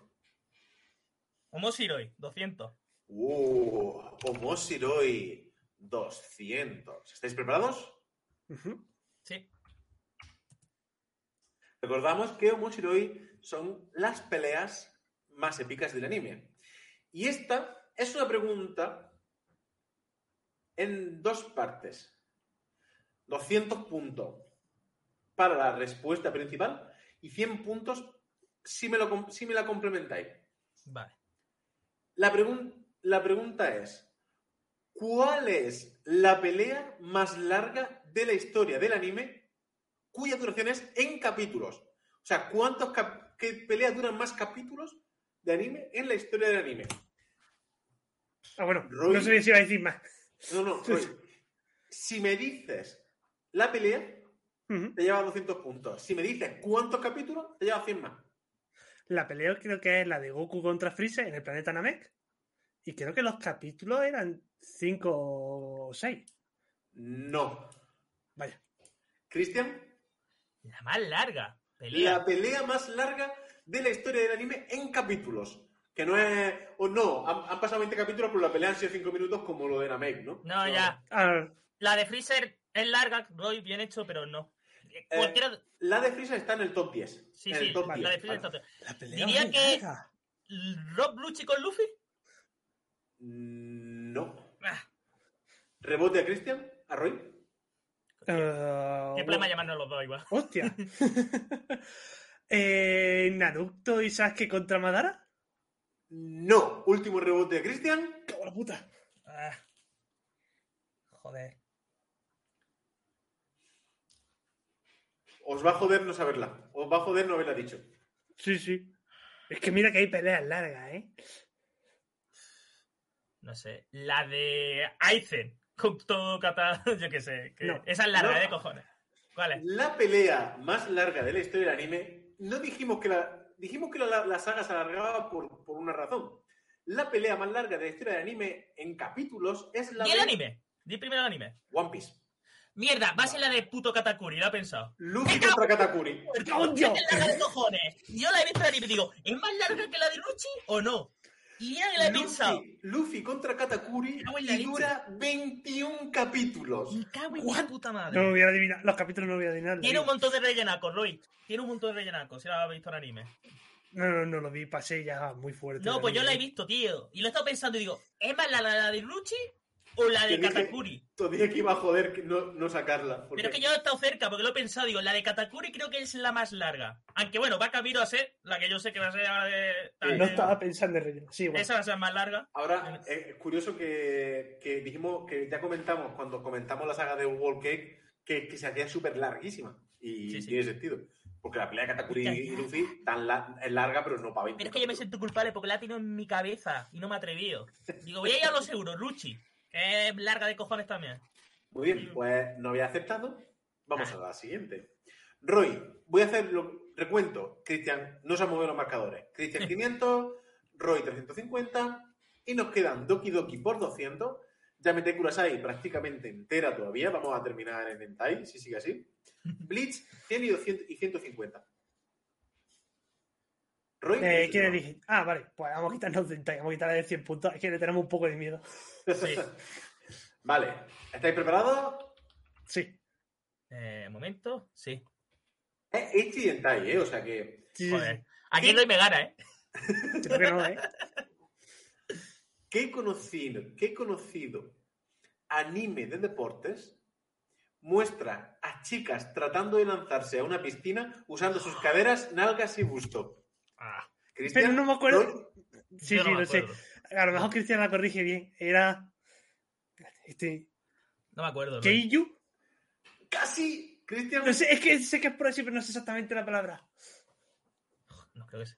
Homoshiroi, 200. Uh, Omoshiroi 200. ¿Estáis preparados? Sí. Recordamos que Omoshiroi son las peleas más épicas del anime. Y esta es una pregunta en dos partes. 200 puntos para la respuesta principal y 100 puntos si me, lo si me la complementáis. Vale. La, pregun- la pregunta es, ¿cuál es la pelea más larga de la historia del anime cuya duración es en capítulos? O sea, ¿cuántos cap- qué peleas duran más capítulos de anime en la historia del anime? Ah, bueno, Roy- no sabía si iba a decir más. No, no, Roy, si me dices la pelea, te lleva 200 puntos. Si me dices cuántos capítulos, te lleva 100 más. La pelea creo que es la de Goku contra Freezer en el planeta Namek. Y creo que los capítulos eran 5 o 6. No. Vaya. Cristian, La más larga. Pelea. la pelea más larga de la historia del anime en capítulos. Que no es. O no, han, han pasado 20 capítulos, pero la pelea han sido 5 minutos como lo de Namek, ¿no? No, ya. Ah, La de Freezer es larga, Roy, bien hecho, pero no. Eh, Cualquiera. La de Freezer está en el top 10. Sí, en sí, el top la 10, de Freezer está. la pelea Diría muy que- larga. ¿Rob Lucci con Luffy? No. ¿Rebote a Cristian? ¿A Roy? Eh, qué problema llamarnos los dos igual. Hostia. eh, ¿Naruto y Sasuke contra Madara? No. Último rebote a Cristian. ¡Cago la puta! Ah. Joder. Os va a joder no saberla. Os va a joder no haberla dicho. Sí, sí. Es que mira que hay peleas largas, ¿eh? No sé. La de Aizen con todo kata. Yo qué sé. que- No. Esa es larga, No. de cojones. ¿Cuál es? La pelea más larga de la historia del anime, no dijimos que la. Dijimos que la, la saga se alargaba por, por una razón. La pelea más larga de la historia del anime en capítulos es la Di el de anime. Di primero el anime. One Piece. Mierda, va a ser la de puto Katakuri, lo he pensado. Luffy contra Katakuri. ¡Coño! Es larga de cojones. Y yo la he visto en el anime y digo, ¿es más larga que la de Lucci o no? Y mira que la he pensado. Luffy, Luffy contra Katakuri Me la y dura 21 capítulos. Me cago en mi puta No madre. lo voy a adivinar. Los capítulos no lo voy a adivinar. Tiene un montón de rellenacos, Roy. Tiene un montón de rellenacos, si lo has visto en anime. No, no, no lo vi. Pasé ya muy fuerte. No, pues yo la he visto, tío. Y lo he estado pensando y digo, ¿es más larga la de Lucci o la de Katakuri? Te dije que iba a joder que no, no sacarla. porque- Pero es que yo he estado cerca porque lo he pensado, digo, la de Katakuri creo que es la más larga. Aunque bueno, va camino a ser la que yo sé que va a ser la de. Eh, No de- estaba pensando en relleno. Sí, bueno. Esa va a ser más larga. Ahora, eh, es curioso que, que dijimos que ya comentamos cuando comentamos la saga de World Cake que, que se hacía súper larguísima. Y Sí, sí. tiene sentido. Porque la pelea de Katakuri y Luffy tan la- es larga, pero no para 20. Pero es que yo me siento culpable porque la he tenido en mi cabeza y no me he atrevido. Digo, voy a ir a lo seguro, Lucci, que es larga de cojones también. Muy bien, pues no había aceptado. Vamos a la siguiente. Roy, voy a hacer lo recuento. Cristian, no se han movido los marcadores. Cristian 500, Roy 350 y nos quedan Doki Doki por 200. Yamete Kurasai prácticamente entera todavía. Vamos a terminar en Entai, si sigue así. Bleach 100 y, 200 y 150. Roy, Eh, ¿qué ¿Quién elige? Ah, vale. Pues vamos a quitarnos de vamos a quitarle de 100 puntos. Es que le tenemos un poco de miedo. Sí. Vale, ¿estáis preparados? Sí. Eh, momento, sí. Es Entai, ¿eh? O sea que Sí, Joder. sí. Aquí Roy me gana, ¿eh? Creo que no, ¿eh? ¿Qué conocido, qué conocido anime de deportes muestra a chicas tratando de lanzarse a una piscina usando sus caderas, nalgas y busto? Cristian, Pero no me acuerdo. Sí, yo sí, no lo sé. A lo mejor Cristian la corrige bien. Era. Este. No me acuerdo. Keiyu. Casi, Cristian. No sé, es que sé que es por así, pero no sé exactamente la palabra. No creo que sea.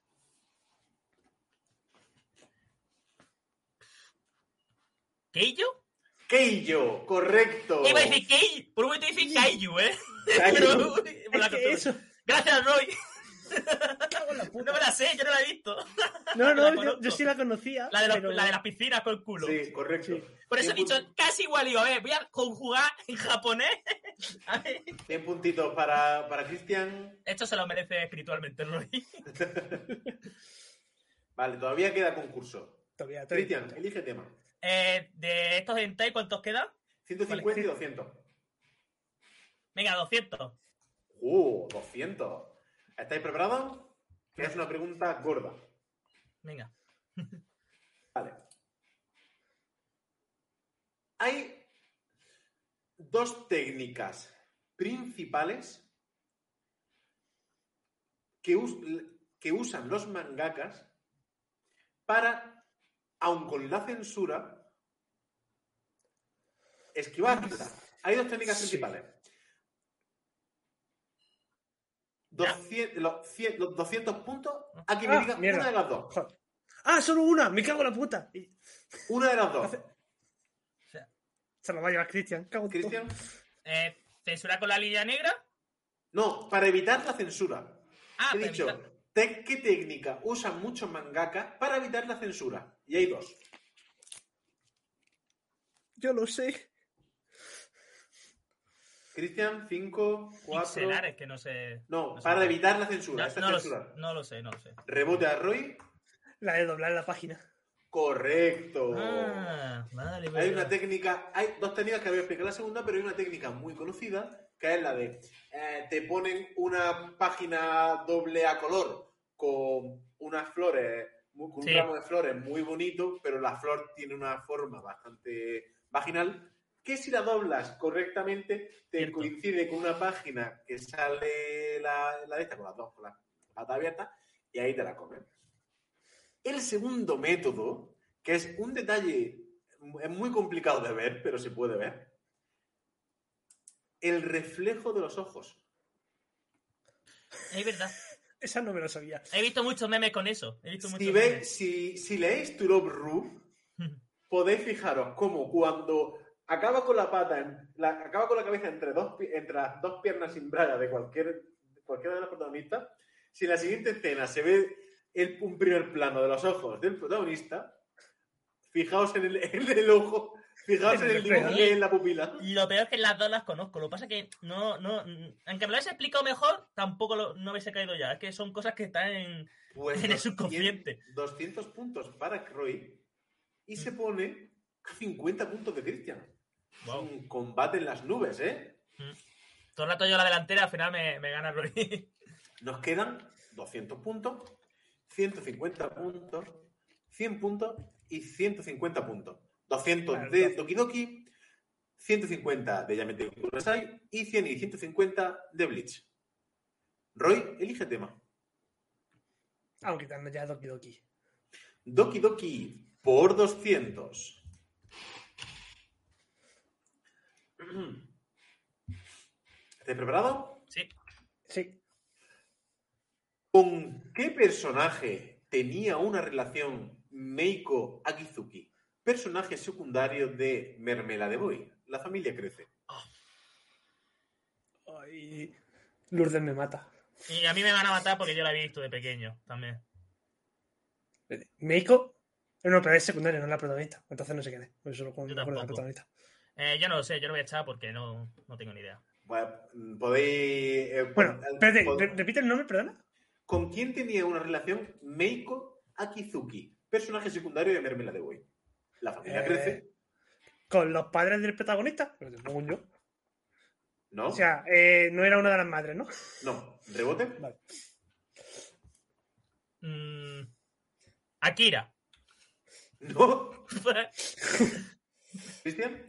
¿Keiyo? Keiyo, correcto. Iba a decir Kei. Por un momento dice Kaiju, ¿eh? Pero- por la Es que costumbre. eso. Gracias, Roy. No me la sé, yo no la he visto. No, no, yo, sí la conocía. La de, los- pero- la de las piscinas con el culo. Sí, correcto. Sí. Por eso he 100 dicho casi igual. Digo, a ver, voy a conjugar en japonés. A ver. 100 puntitos para, para Cristian. Esto se lo merece espiritualmente, Roy. Vale, todavía queda concurso. Todavía, todavía. Cristian, elige tema. Eh, de estos hentai, ¿cuántos quedan? 150 y 200. Venga, 200. ¡Uh! 200. ¿Estáis preparados? Que es una pregunta gorda. Venga. Vale. Hay dos técnicas principales que, us- que usan los mangakas para, aun con la censura, esquivarla. Hay dos técnicas Sí. principales. 200, los, 100 los 200 puntos a quien me Ah, diga mierda. una de las dos. Joder. Ah, solo una, me cago en la puta. Y Una de las dos. se la va a llevar Cristian. Cristian. Eh, ¿Censura con la línea negra? No, para evitar la censura. Ah, He dicho, evitar- te- ¿qué técnica usan muchos mangaka para evitar la censura? Y hay dos. Yo lo sé. Cristian, 5, 4. Pixelar, es que no sé. No, no sé. para evitar la censura. No, Esta no lo censura. sé, no lo sé, no lo sé. Rebote a Roy. La de doblar la página. Correcto. Ah, vale, Hay vale. una técnica, hay dos técnicas que voy a explicar la segunda, pero hay una técnica muy conocida que es la de eh, te ponen una página doble a color con unas flores, con Sí. un ramo de flores muy bonito, pero la flor tiene una forma bastante vaginal, que si la doblas correctamente te Cierto. coincide con una página que sale la, la de esta con las dos, con la pata abierta, y ahí te la comen. El segundo método, que es un detalle, es muy complicado de ver, pero se puede ver, el reflejo de los ojos. Es verdad. Esa no me lo sabía. He visto muchos memes con eso. He visto Si, memes. si, si leéis Love Ru, podéis fijaros cómo cuando acaba con la pata, en- la- acaba con la cabeza entre, dos, entre las dos piernas sin braga de cualquier, cualquiera de los protagonistas, si en la siguiente escena se ve el, un primer plano de los ojos del protagonista, fijaos en el, en el ojo, fijaos en el dibujo que en la pupila. Lo peor es que las dos las conozco. Lo que pasa es que no, no. Aunque me lo hayas explicado mejor, tampoco lo- no me he caído ya. Es que son cosas que están en. Pues En el 200 subconsciente. 200 puntos para Roy y se pone a 50 puntos de Cristian. Es Wow. un combate en las nubes, ¿eh? Todo el rato yo la delantera, al final me, me gana Roy. Nos quedan 200 puntos, 150 puntos, 100 puntos y 150 puntos. 200 Claro, de. Doki Doki, 150 de Yamete Kurosai y 100 y 150 de Bleach. Roy, elige tema. Aunque quitando ya Doki Doki. Doki Doki por 200. ¿Estáis preparados? Sí. Sí. ¿Con qué personaje tenía una relación Meiko Akizuki? Personaje secundario de Mermelade Boy. La familia crece. Ay, Lourdes me mata. Y a mí me van a matar porque yo la había visto de pequeño también. Meiko. No, pero es secundario, no es la protagonista. Entonces no sé quién es. Me acuerdo de la protagonista. Eh, yo no lo sé, yo lo voy a echar porque no, no tengo ni idea. Bueno, podéis... eh, Bueno, espérate, pod- repite el nombre, perdona. ¿Con quién tenía una relación Meiko Akizuki? Personaje secundario de Mermelade Boy. La familia Eh, crece, Con los padres del protagonista, según yo. ¿no? O sea, eh, no era una de las madres, ¿no? no. ¿Rebote? Vale. Mm, Akira. ¿No? ¿Cristian?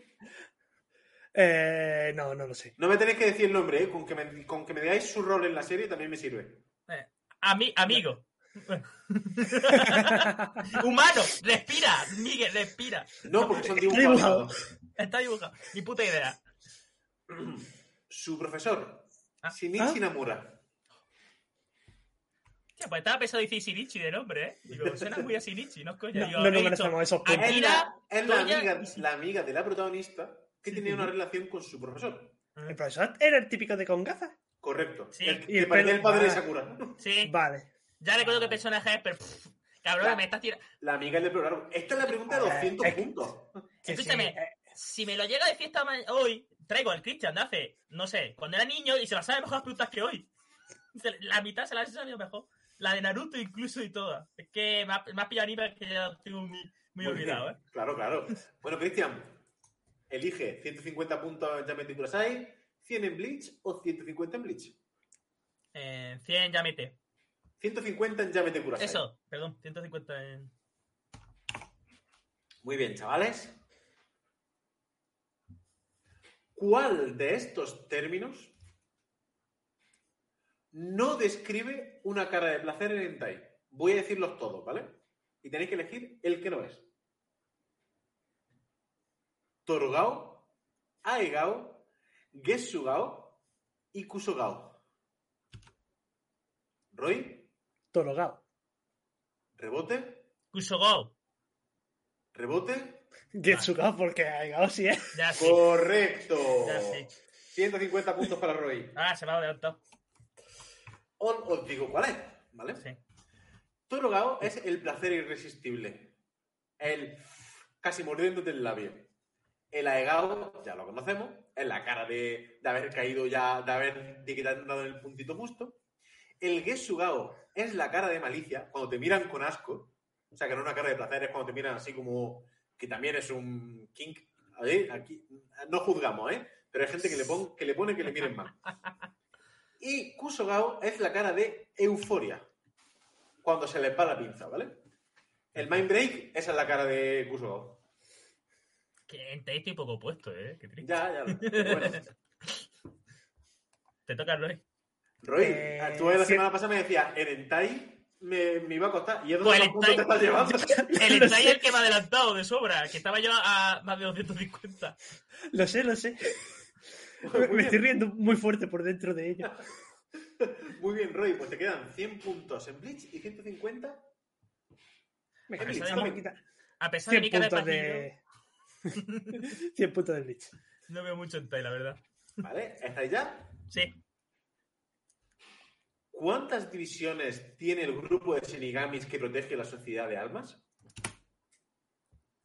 Eh, no, no lo sé. No me tenéis que decir el nombre, ¿eh? Con que, me, con que me digáis su rol en la serie también me sirve. Eh, ami- amigo. Humano, respira, Miguel, respira. No, porque son Está dibujos dibujado. Está dibujado. Ni puta idea. Su profesor, Ah. Shinichi ¿Ah? Namura. Hostia, pues estaba pensando decir Shinichi de nombre, ¿eh? Digo, suena muy a Shinichi, ¿no? Coño, No, digo, no merecemos esos puntos. Akira, Es la, es la Toya amiga, y Shin- la la que Sí, tenía sí. una relación con su profesor. El profesor era el típico de con gafas. Correcto. Sí. El, Y que el pelo- el padre de Ah. Sakura. Sí, Vale. ya recuerdo qué personaje es, pero... pff, cabrón, Ya. me estás tirando... La amiga del programa. Esta es la pregunta de A ver, 200 es que- puntos. Sí, Escúchame. sí, eh, Si me lo llega de fiesta hoy, traigo al Christian de hace, no sé, cuando era niño y se la sabe mejor las preguntas que hoy. La mitad se la ha sabido mejor. La de Naruto incluso y todas. Es que me ha, me ha pillado anime que ya tengo muy, muy olvidado, ¿eh? Claro, claro. Bueno, Cristian, elige 150 puntos en Yamete Kurasai, 100 en Bleach o 150 en Bleach. Eh, 100 ya mete. 150 en Yamete Kurasai. Eso, perdón, 150 en... Muy bien, chavales. ¿Cuál de estos términos no describe una cara de placer en hentai? Voy a decirlos todos, ¿vale? Y tenéis que elegir el que no es. Torugao, Aegao, Gesugao y Kusogao. Roy, Torogao. rebote, Kusogo. rebote. Getsugao porque Aigao sí es. Ya sí, Correcto. ya sí. 150 puntos para Roy. Ah, se me ha adelantado. Os, os digo cuál es, ¿vale? Sí. Torogao es el placer irresistible. El casi mordiéndote el labio. El aegao, ya lo conocemos, es la cara de, de haber caído ya, de haber de dado en el puntito justo. El gesugao es la cara de malicia, cuando te miran con asco. O sea, que no es una cara de placer, es cuando te miran así como que también es un kink. Aquí no juzgamos, ¿eh? Pero hay gente que le, pon- que le pone que le miren mal. Y Kusogao es la cara de euforia, cuando se les va la pinza, ¿vale? El Mind Break, esa es la cara de Kusogao. Que en estoy poco puesto, ¿eh? Qué triste. Ya, ya. lo- pero bueno. Te toca, Roy. Roy, Eh, tú la sí. semana pasada me decías, en Entai me, me iba a costar. ¿Y es Pues donde el puntos te Entai- estás llevando? El Entai es el que me ha adelantado de sobra, que estaba yo a más de 250. Lo sé, lo sé. Muy Me estoy riendo muy fuerte por dentro de ello. muy bien, Roy. Pues te quedan 100 puntos en Bleach y 150 Venga, Bleach, vamos a quitar A pesar de 100 mi cara de puntos pasillo, de... 100 puntos del Bleach. no veo mucho Entai, la verdad. ¿Vale? ¿Estáis ya? Sí. ¿Cuántas divisiones tiene el grupo de Shinigamis que protege la sociedad de almas?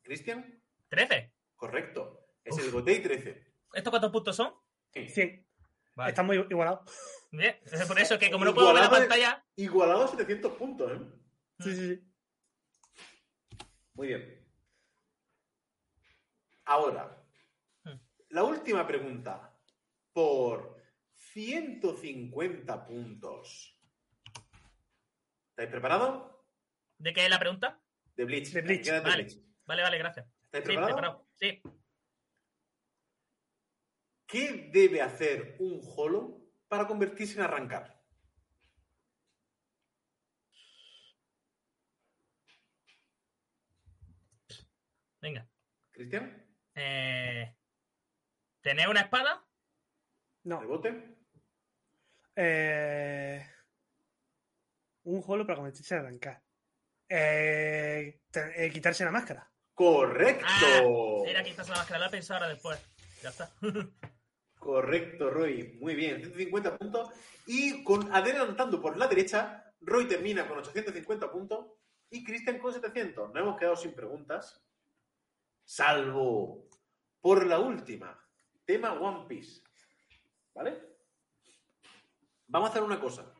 ¿Cristian? 13. Correcto. Es Uf. el Gotei 13. ¿Estos cuántos puntos son? 100. Vale. Está muy igualado. Bien. Es por eso que como no puedo ver la pantalla, Igualado a 700 puntos, ¿eh? Sí, sí, sí. Muy bien. Ahora, Hmm. la última pregunta. Por 150 puntos. ¿Estáis preparados? ¿de qué es la pregunta? De Bleach. De Bleach, Quédate vale. Bleach. Vale, vale, gracias. ¿Estáis Sí, preparados? preparado. Sí. ¿Qué debe hacer un holo para convertirse en arrancar? Venga. ¿Cristian? Eh, ¿Tener una espada? No. ¿Rebote? Eh... Un holo para convertirse en arrancar. Eh... te- eh, quitarse la máscara. ¡Correcto! Ah, Era quitarse la máscara, la he pensado ahora después. Ya está. Correcto, Roy. Muy bien, 150 puntos. Y con adelantando por la derecha, Roy termina con 850 puntos y Cristian con 700. No hemos quedado sin preguntas. Salvo por la última. Tema One Piece. ¿Vale? Vamos a hacer una cosa.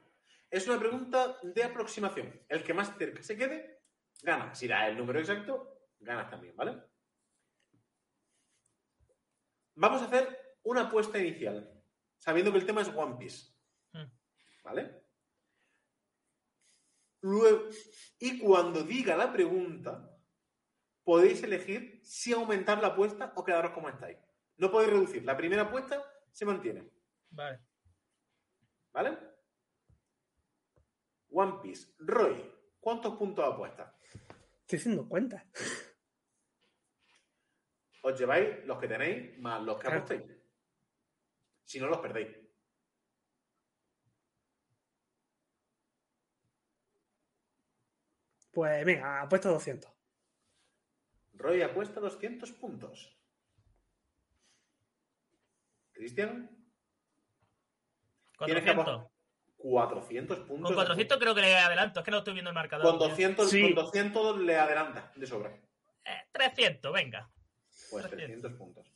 Es una pregunta de aproximación. El que más cerca se quede, gana. Si da el número exacto, ganas también, ¿vale? Vamos a hacer una apuesta inicial, sabiendo que el tema es One Piece. Mm. ¿Vale? Luego, y cuando diga la pregunta, podéis elegir si aumentar la apuesta o quedaros como estáis. No podéis reducir. La primera apuesta se mantiene. Vale. ¿Vale? One Piece. Roy, ¿cuántos puntos apuestas? Estoy haciendo cuenta. os lleváis los que tenéis más los que Claro. apostéis. Si no, los perdéis. Pues venga, apuesto 200. Roy apuesta 200 puntos. Cristian, Tienes que 400. 400 puntos. Con 400 creo que le adelanto. Es que no estoy viendo el marcador. Con 200, Sí. con 200 le adelanta de sobra. Eh, 300, venga. Pues 300. 300 puntos.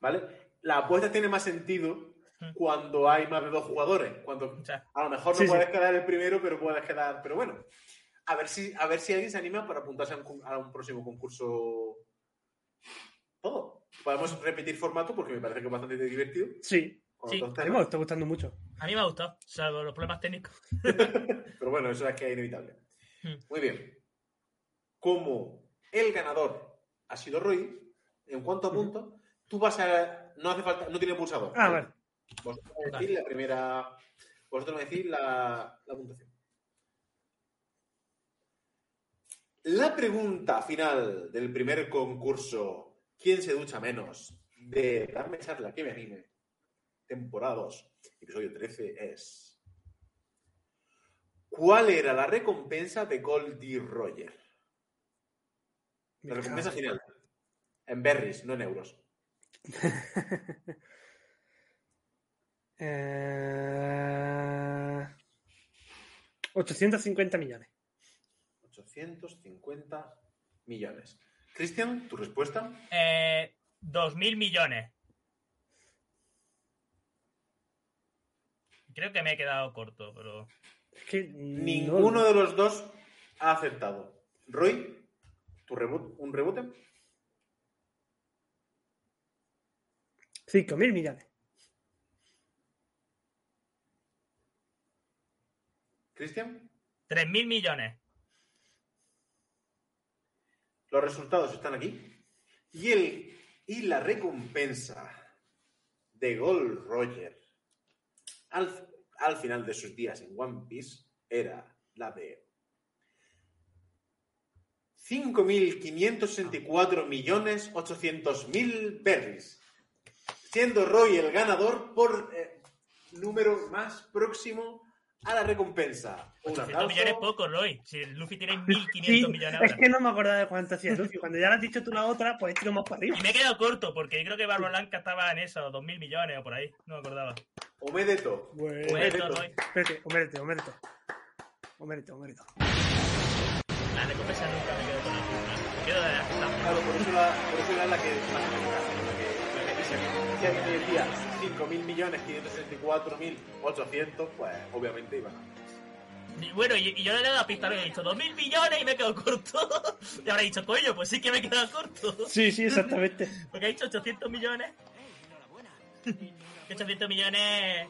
¿Vale? La apuesta tiene más sentido Hmm. cuando hay más de dos jugadores. Cuando O sea, a lo mejor no Sí, sí. puedes quedar el primero, pero puedes quedar. Pero bueno, a ver si, a ver si alguien se anima para apuntarse a un, con- a un próximo concurso. Todo. Podemos repetir formato porque me parece que es bastante divertido. Sí, Sí, a mí me está gustando mucho. a mí me ha gustado, salvo los problemas técnicos. Pero bueno, eso es que es inevitable. Hmm. Muy bien. Como el ganador ha sido Roy, en cuanto a puntos, tú vas a. No hace falta, no tiene pulsador. Ah, vale. Vosotros me decís la primera. Vosotros me decís la, la puntuación. La pregunta final del primer concurso, ¿quién se ducha menos? De Darme Charla, que me anime. Temporada 2, episodio 13 es. ¿Cuál era la recompensa de Goldie Roger? La recompensa final. En berries, no en euros. Eh, 850 millones. 850 millones. Cristian, tu respuesta. Eh, 2.000 millones. Creo que me he quedado corto, pero... Es que Ninguno de los dos ha acertado. Roy, tu reboot, un rebote. 5.000 millones. Cristian, 3.000 millones. Los resultados están aquí. Y, el, y la recompensa de Gold Roger al, al final de sus días en One Piece era la de 5.564 millones 800 mil berries. Siendo Roy el ganador por eh, número más próximo a la recompensa. Un 800 aplauso. millones es poco, Roy. Si Luffy tiene 1.500 Sí, millones es ahora. que no me acordaba de cuánto hacía Luffy. Cuando ya lo has dicho tú la otra, pues tiro más para arriba. Y me he quedado corto, porque yo creo que Barba Blanca estaba en eso, 2.000 millones o por ahí. No me acordaba. Omedeto. Bueno, Omedeto. Roy. espérate, Omerito, Omerito. Omerito, Omerito. La recompensa nunca me quedo con la. Me quedo de la Claro, por eso, la, por eso era la que más me la que, la que me decía 5.000 millones 564.800, pues obviamente iban a... Y Bueno, y, y yo le he dado la pista, he dicho 2.000 millones y me quedo corto. Y he dicho, coño, pues sí que me he quedado corto. Sí, sí, exactamente. Porque ha dicho 800 millones. Que 800 millones.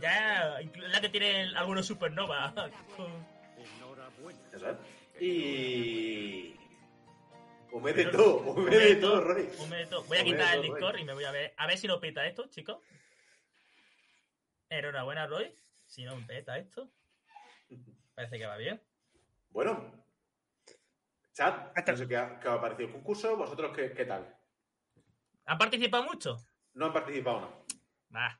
Ya, la que tiene algunos supernova. Eso es. Y... Omedeto, Omedeto, Roy. Un momento. Voy a quitar el. Discord y me voy a ver. A ver si no peta esto, chicos. Enhorabuena, Roy. Si no peta esto. Parece que va bien. Bueno, chat, no sé qué, ha- qué os ha parecido el concurso, vosotros qué, qué tal. ¿Han participado mucho? No han participado, no. Va.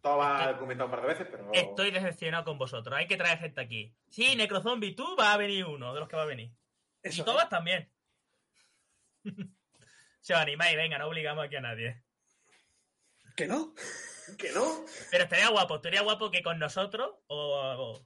Todo va comentado un par de veces, pero... Estoy decepcionado con vosotros. Hay que traer gente aquí. Sí, Necrozombie, tú vas a venir uno de los que va a venir. Eso. y Tobas también. Se os animáis, venga, no obligamos aquí a nadie. ¿Que no? ¿Que no? Pero estaría guapo, estaría guapo que con nosotros o. o-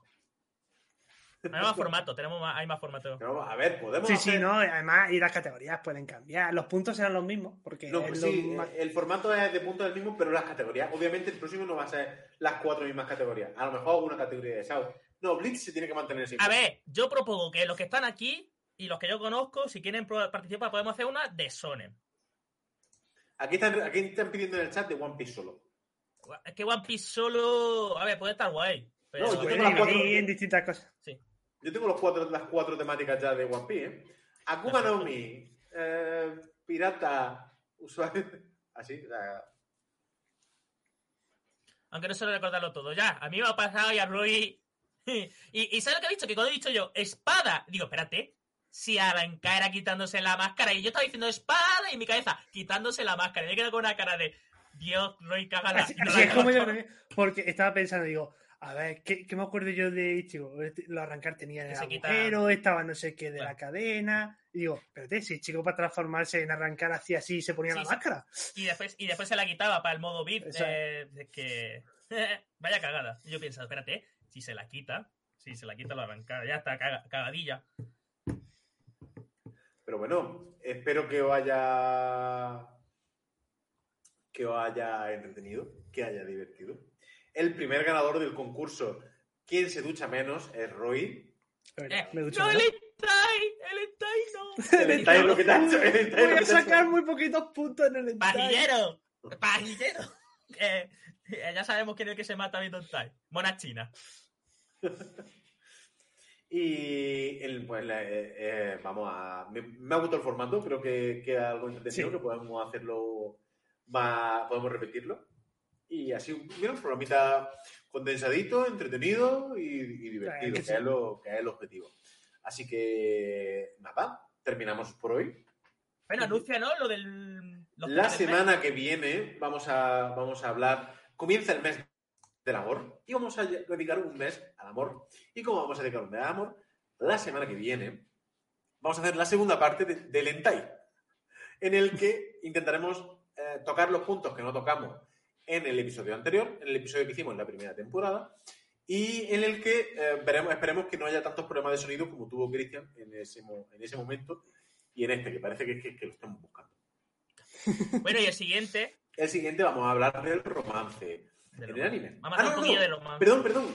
Hay más formato, tenemos más, hay más formato. Pero, a ver, podemos Sí, sí, no. Además, y las categorías pueden cambiar. Los puntos serán los mismos. Porque No, pues lo sí, más- el formato es de puntos del mismo, pero las categorías. Obviamente el próximo no va a ser las cuatro mismas categorías. A lo mejor alguna categoría de South. No, Blitz se tiene que mantener siempre. A ver, yo propongo que los que están aquí y los que yo conozco, si quieren participar, podemos hacer una de Sonen. Aquí están, aquí están pidiendo en el chat de One Piece solo. Es que One Piece solo. A ver, puede estar guay. Pero... No, yo tengo las cuatro- en distintas cosas. Yo tengo los cuatro, las cuatro temáticas ya de One Piece. ¿eh? Akuma no Mi, eh, pirata, usuario. Así, Aunque no suelo recordarlo todo. Ya, a mí me ha pasado y a Roy. y, y ¿sabes lo que ha dicho? Que cuando he dicho yo, espada. Digo, espérate. Si arrancar era quitándose la máscara. Y yo estaba diciendo espada y en mi cabeza quitándose la máscara. Y me quedado con una cara de Dios, Roy, cágala. Así, no así la es como yo cago. también, porque estaba pensando, digo, a ver, ¿qué, qué me acuerdo yo de Ichigo? Este, Lo arrancar tenía Que el se quita- agujero, estaba no sé qué de la cadena. Y digo, espérate, si Ichigo para transformarse en arrancar hacía así y se ponía Sí, la sí. máscara. Y después, y después se la quitaba para el modo VIP. Eh, que. Vaya cagada. Y yo pienso, espérate, si se la quita, si se la quita lo arranca, ya está caga- cagadilla. Pero bueno, espero que os haya que os haya entretenido, que haya divertido. El primer ganador del concurso ¿Quién se ducha menos? es Roy. Verdad, Eh, me ducho no, el menos. Entai, el Entai no. El Entai es lo que te ha hecho, el Voy que a te ha hecho. sacar muy poquitos puntos en el Entai. Pajillero, pajillero. Eh, eh, ya sabemos quién es el que se mata viendo Entai. Mona China. Y el- pues, eh, eh, vamos a. Me, me ha gustado el formato, creo que queda algo entretenido, Sí. que podemos hacerlo más. Podemos repetirlo. Y así, mira, un programita condensadito, entretenido y, y divertido, que, sí. es lo, que es el objetivo. Así que, nada, terminamos por hoy. Bueno, anuncia, ¿no? Lo del. La semana que viene vamos a, vamos a hablar. Comienza el mes del amor y vamos a dedicar un mes al amor. ¿Y cómo vamos a dedicar un mes al amor? La semana que viene vamos a hacer la segunda parte de- del Entai, en el que intentaremos eh, tocar los puntos que no tocamos en el episodio anterior, en el episodio que hicimos en la primera temporada, y en el que eh, veremos, esperemos que no haya tantos problemas de sonido como tuvo Cristian en ese, en ese momento y en este, que parece que, que- que lo estamos buscando. Bueno, y el siguiente. El siguiente vamos a hablar del romance de en el anime. Vamos Ah, no, no, de los más. Perdón, perdón.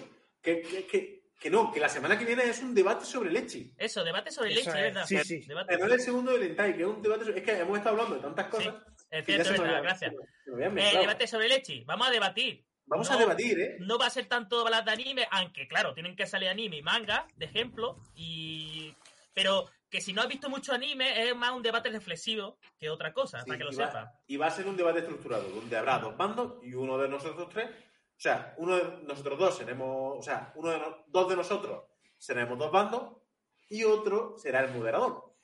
Que, que, que, que no, que la semana que viene es un debate sobre leche. Eso, debate sobre Eso leche, es, ¿verdad? sí, sí. Debate. No es el segundo del Entai, que es un debate sobre... Es que hemos estado hablando de tantas cosas. Es cierto, me verdad, había- gracias. Eh, debate sobre leche. Vamos a debatir. Vamos no- a debatir, ¿eh? No va a ser tanto hablar de anime, aunque claro, tienen que salir anime y manga, de ejemplo, y pero que si no has visto mucho anime es más un debate reflexivo que otra cosa, Sí, para que lo sepas. Y va a ser un debate estructurado, donde habrá dos bandos y uno de nosotros tres. O sea, uno de nosotros dos seremos. O sea, uno de no- dos de nosotros seremos dos bandos y otro será el moderador.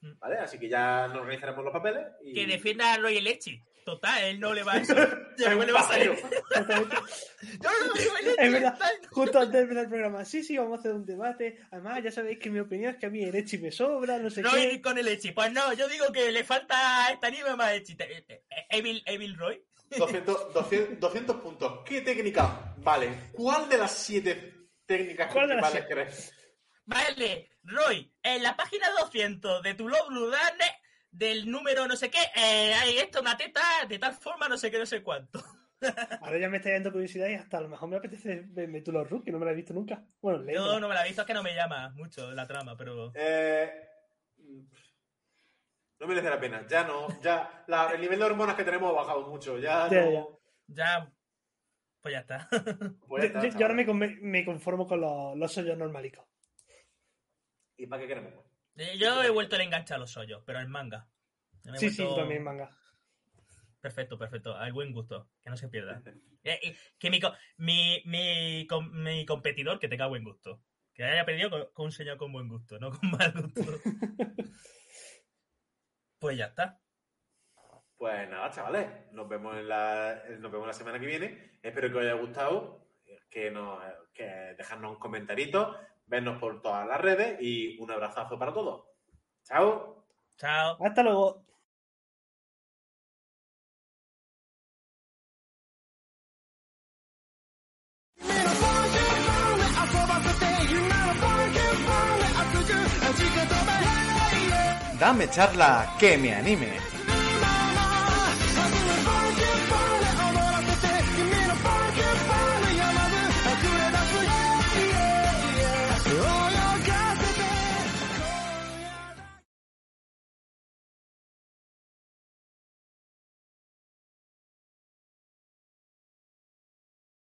Mm. ¿Vale? Así que ya nos organizaremos los papeles. Y... Que defienda a Roy Leche. Total, él no le va a eso. Le va a salir. Yo no digo. Es verdad, justo antes de empezar el programa, sí, sí, vamos a hacer un debate. Además, ya sabéis que mi opinión es que a mí el Echi me sobra, no sé Roy qué. con el Echi. Pues no, yo digo que le falta a este anime más Echi. Te- eh, eh, Evil, Evil Roy. 200, 200, 200 puntos. ¿Qué técnica? Vale. ¿Cuál de las siete técnicas ¿Cuál de las siete? crees? Vale, Roy, en la página 200 de tu Love Blue Dane, del número no sé qué, eh, hay esto, una teta, de tal forma, no sé qué, no sé cuánto. Ahora ya me está dando curiosidad y hasta a lo mejor me apetece verme tú los Rook, que no me la he visto nunca. Bueno, Yo leyéndola. no me la he visto, es que no me llama mucho la trama, pero... Eh, no merece la pena. Ya no. Ya la- el nivel de hormonas que tenemos ha bajado mucho. Ya, Ya, no- ya. Ya... Pues ya está. Pues ya Yo, está, yo- yo ahora me, me conformo con los, los sollos normalicos. ¿Y para qué queremos? Eh, Yo he vuelto a enganchar a los hoyos, pero en manga. Sí, sí, también manga. Perfecto, perfecto. Hay buen gusto, que no se pierda. Eh, eh, que mi, co- mi, mi, com- mi competidor que tenga buen gusto. Que haya perdido con, con un señor con buen gusto, no con mal gusto. pues ya está. Pues nada, chavales. Nos vemos en la, nos vemos la semana que viene. Espero que os haya gustado. Que nos que dejadnos un comentarito. Vernos por todas las redes. Y un abrazazo para todos. Chao. Chao. Hasta luego. Dame charla que me anime.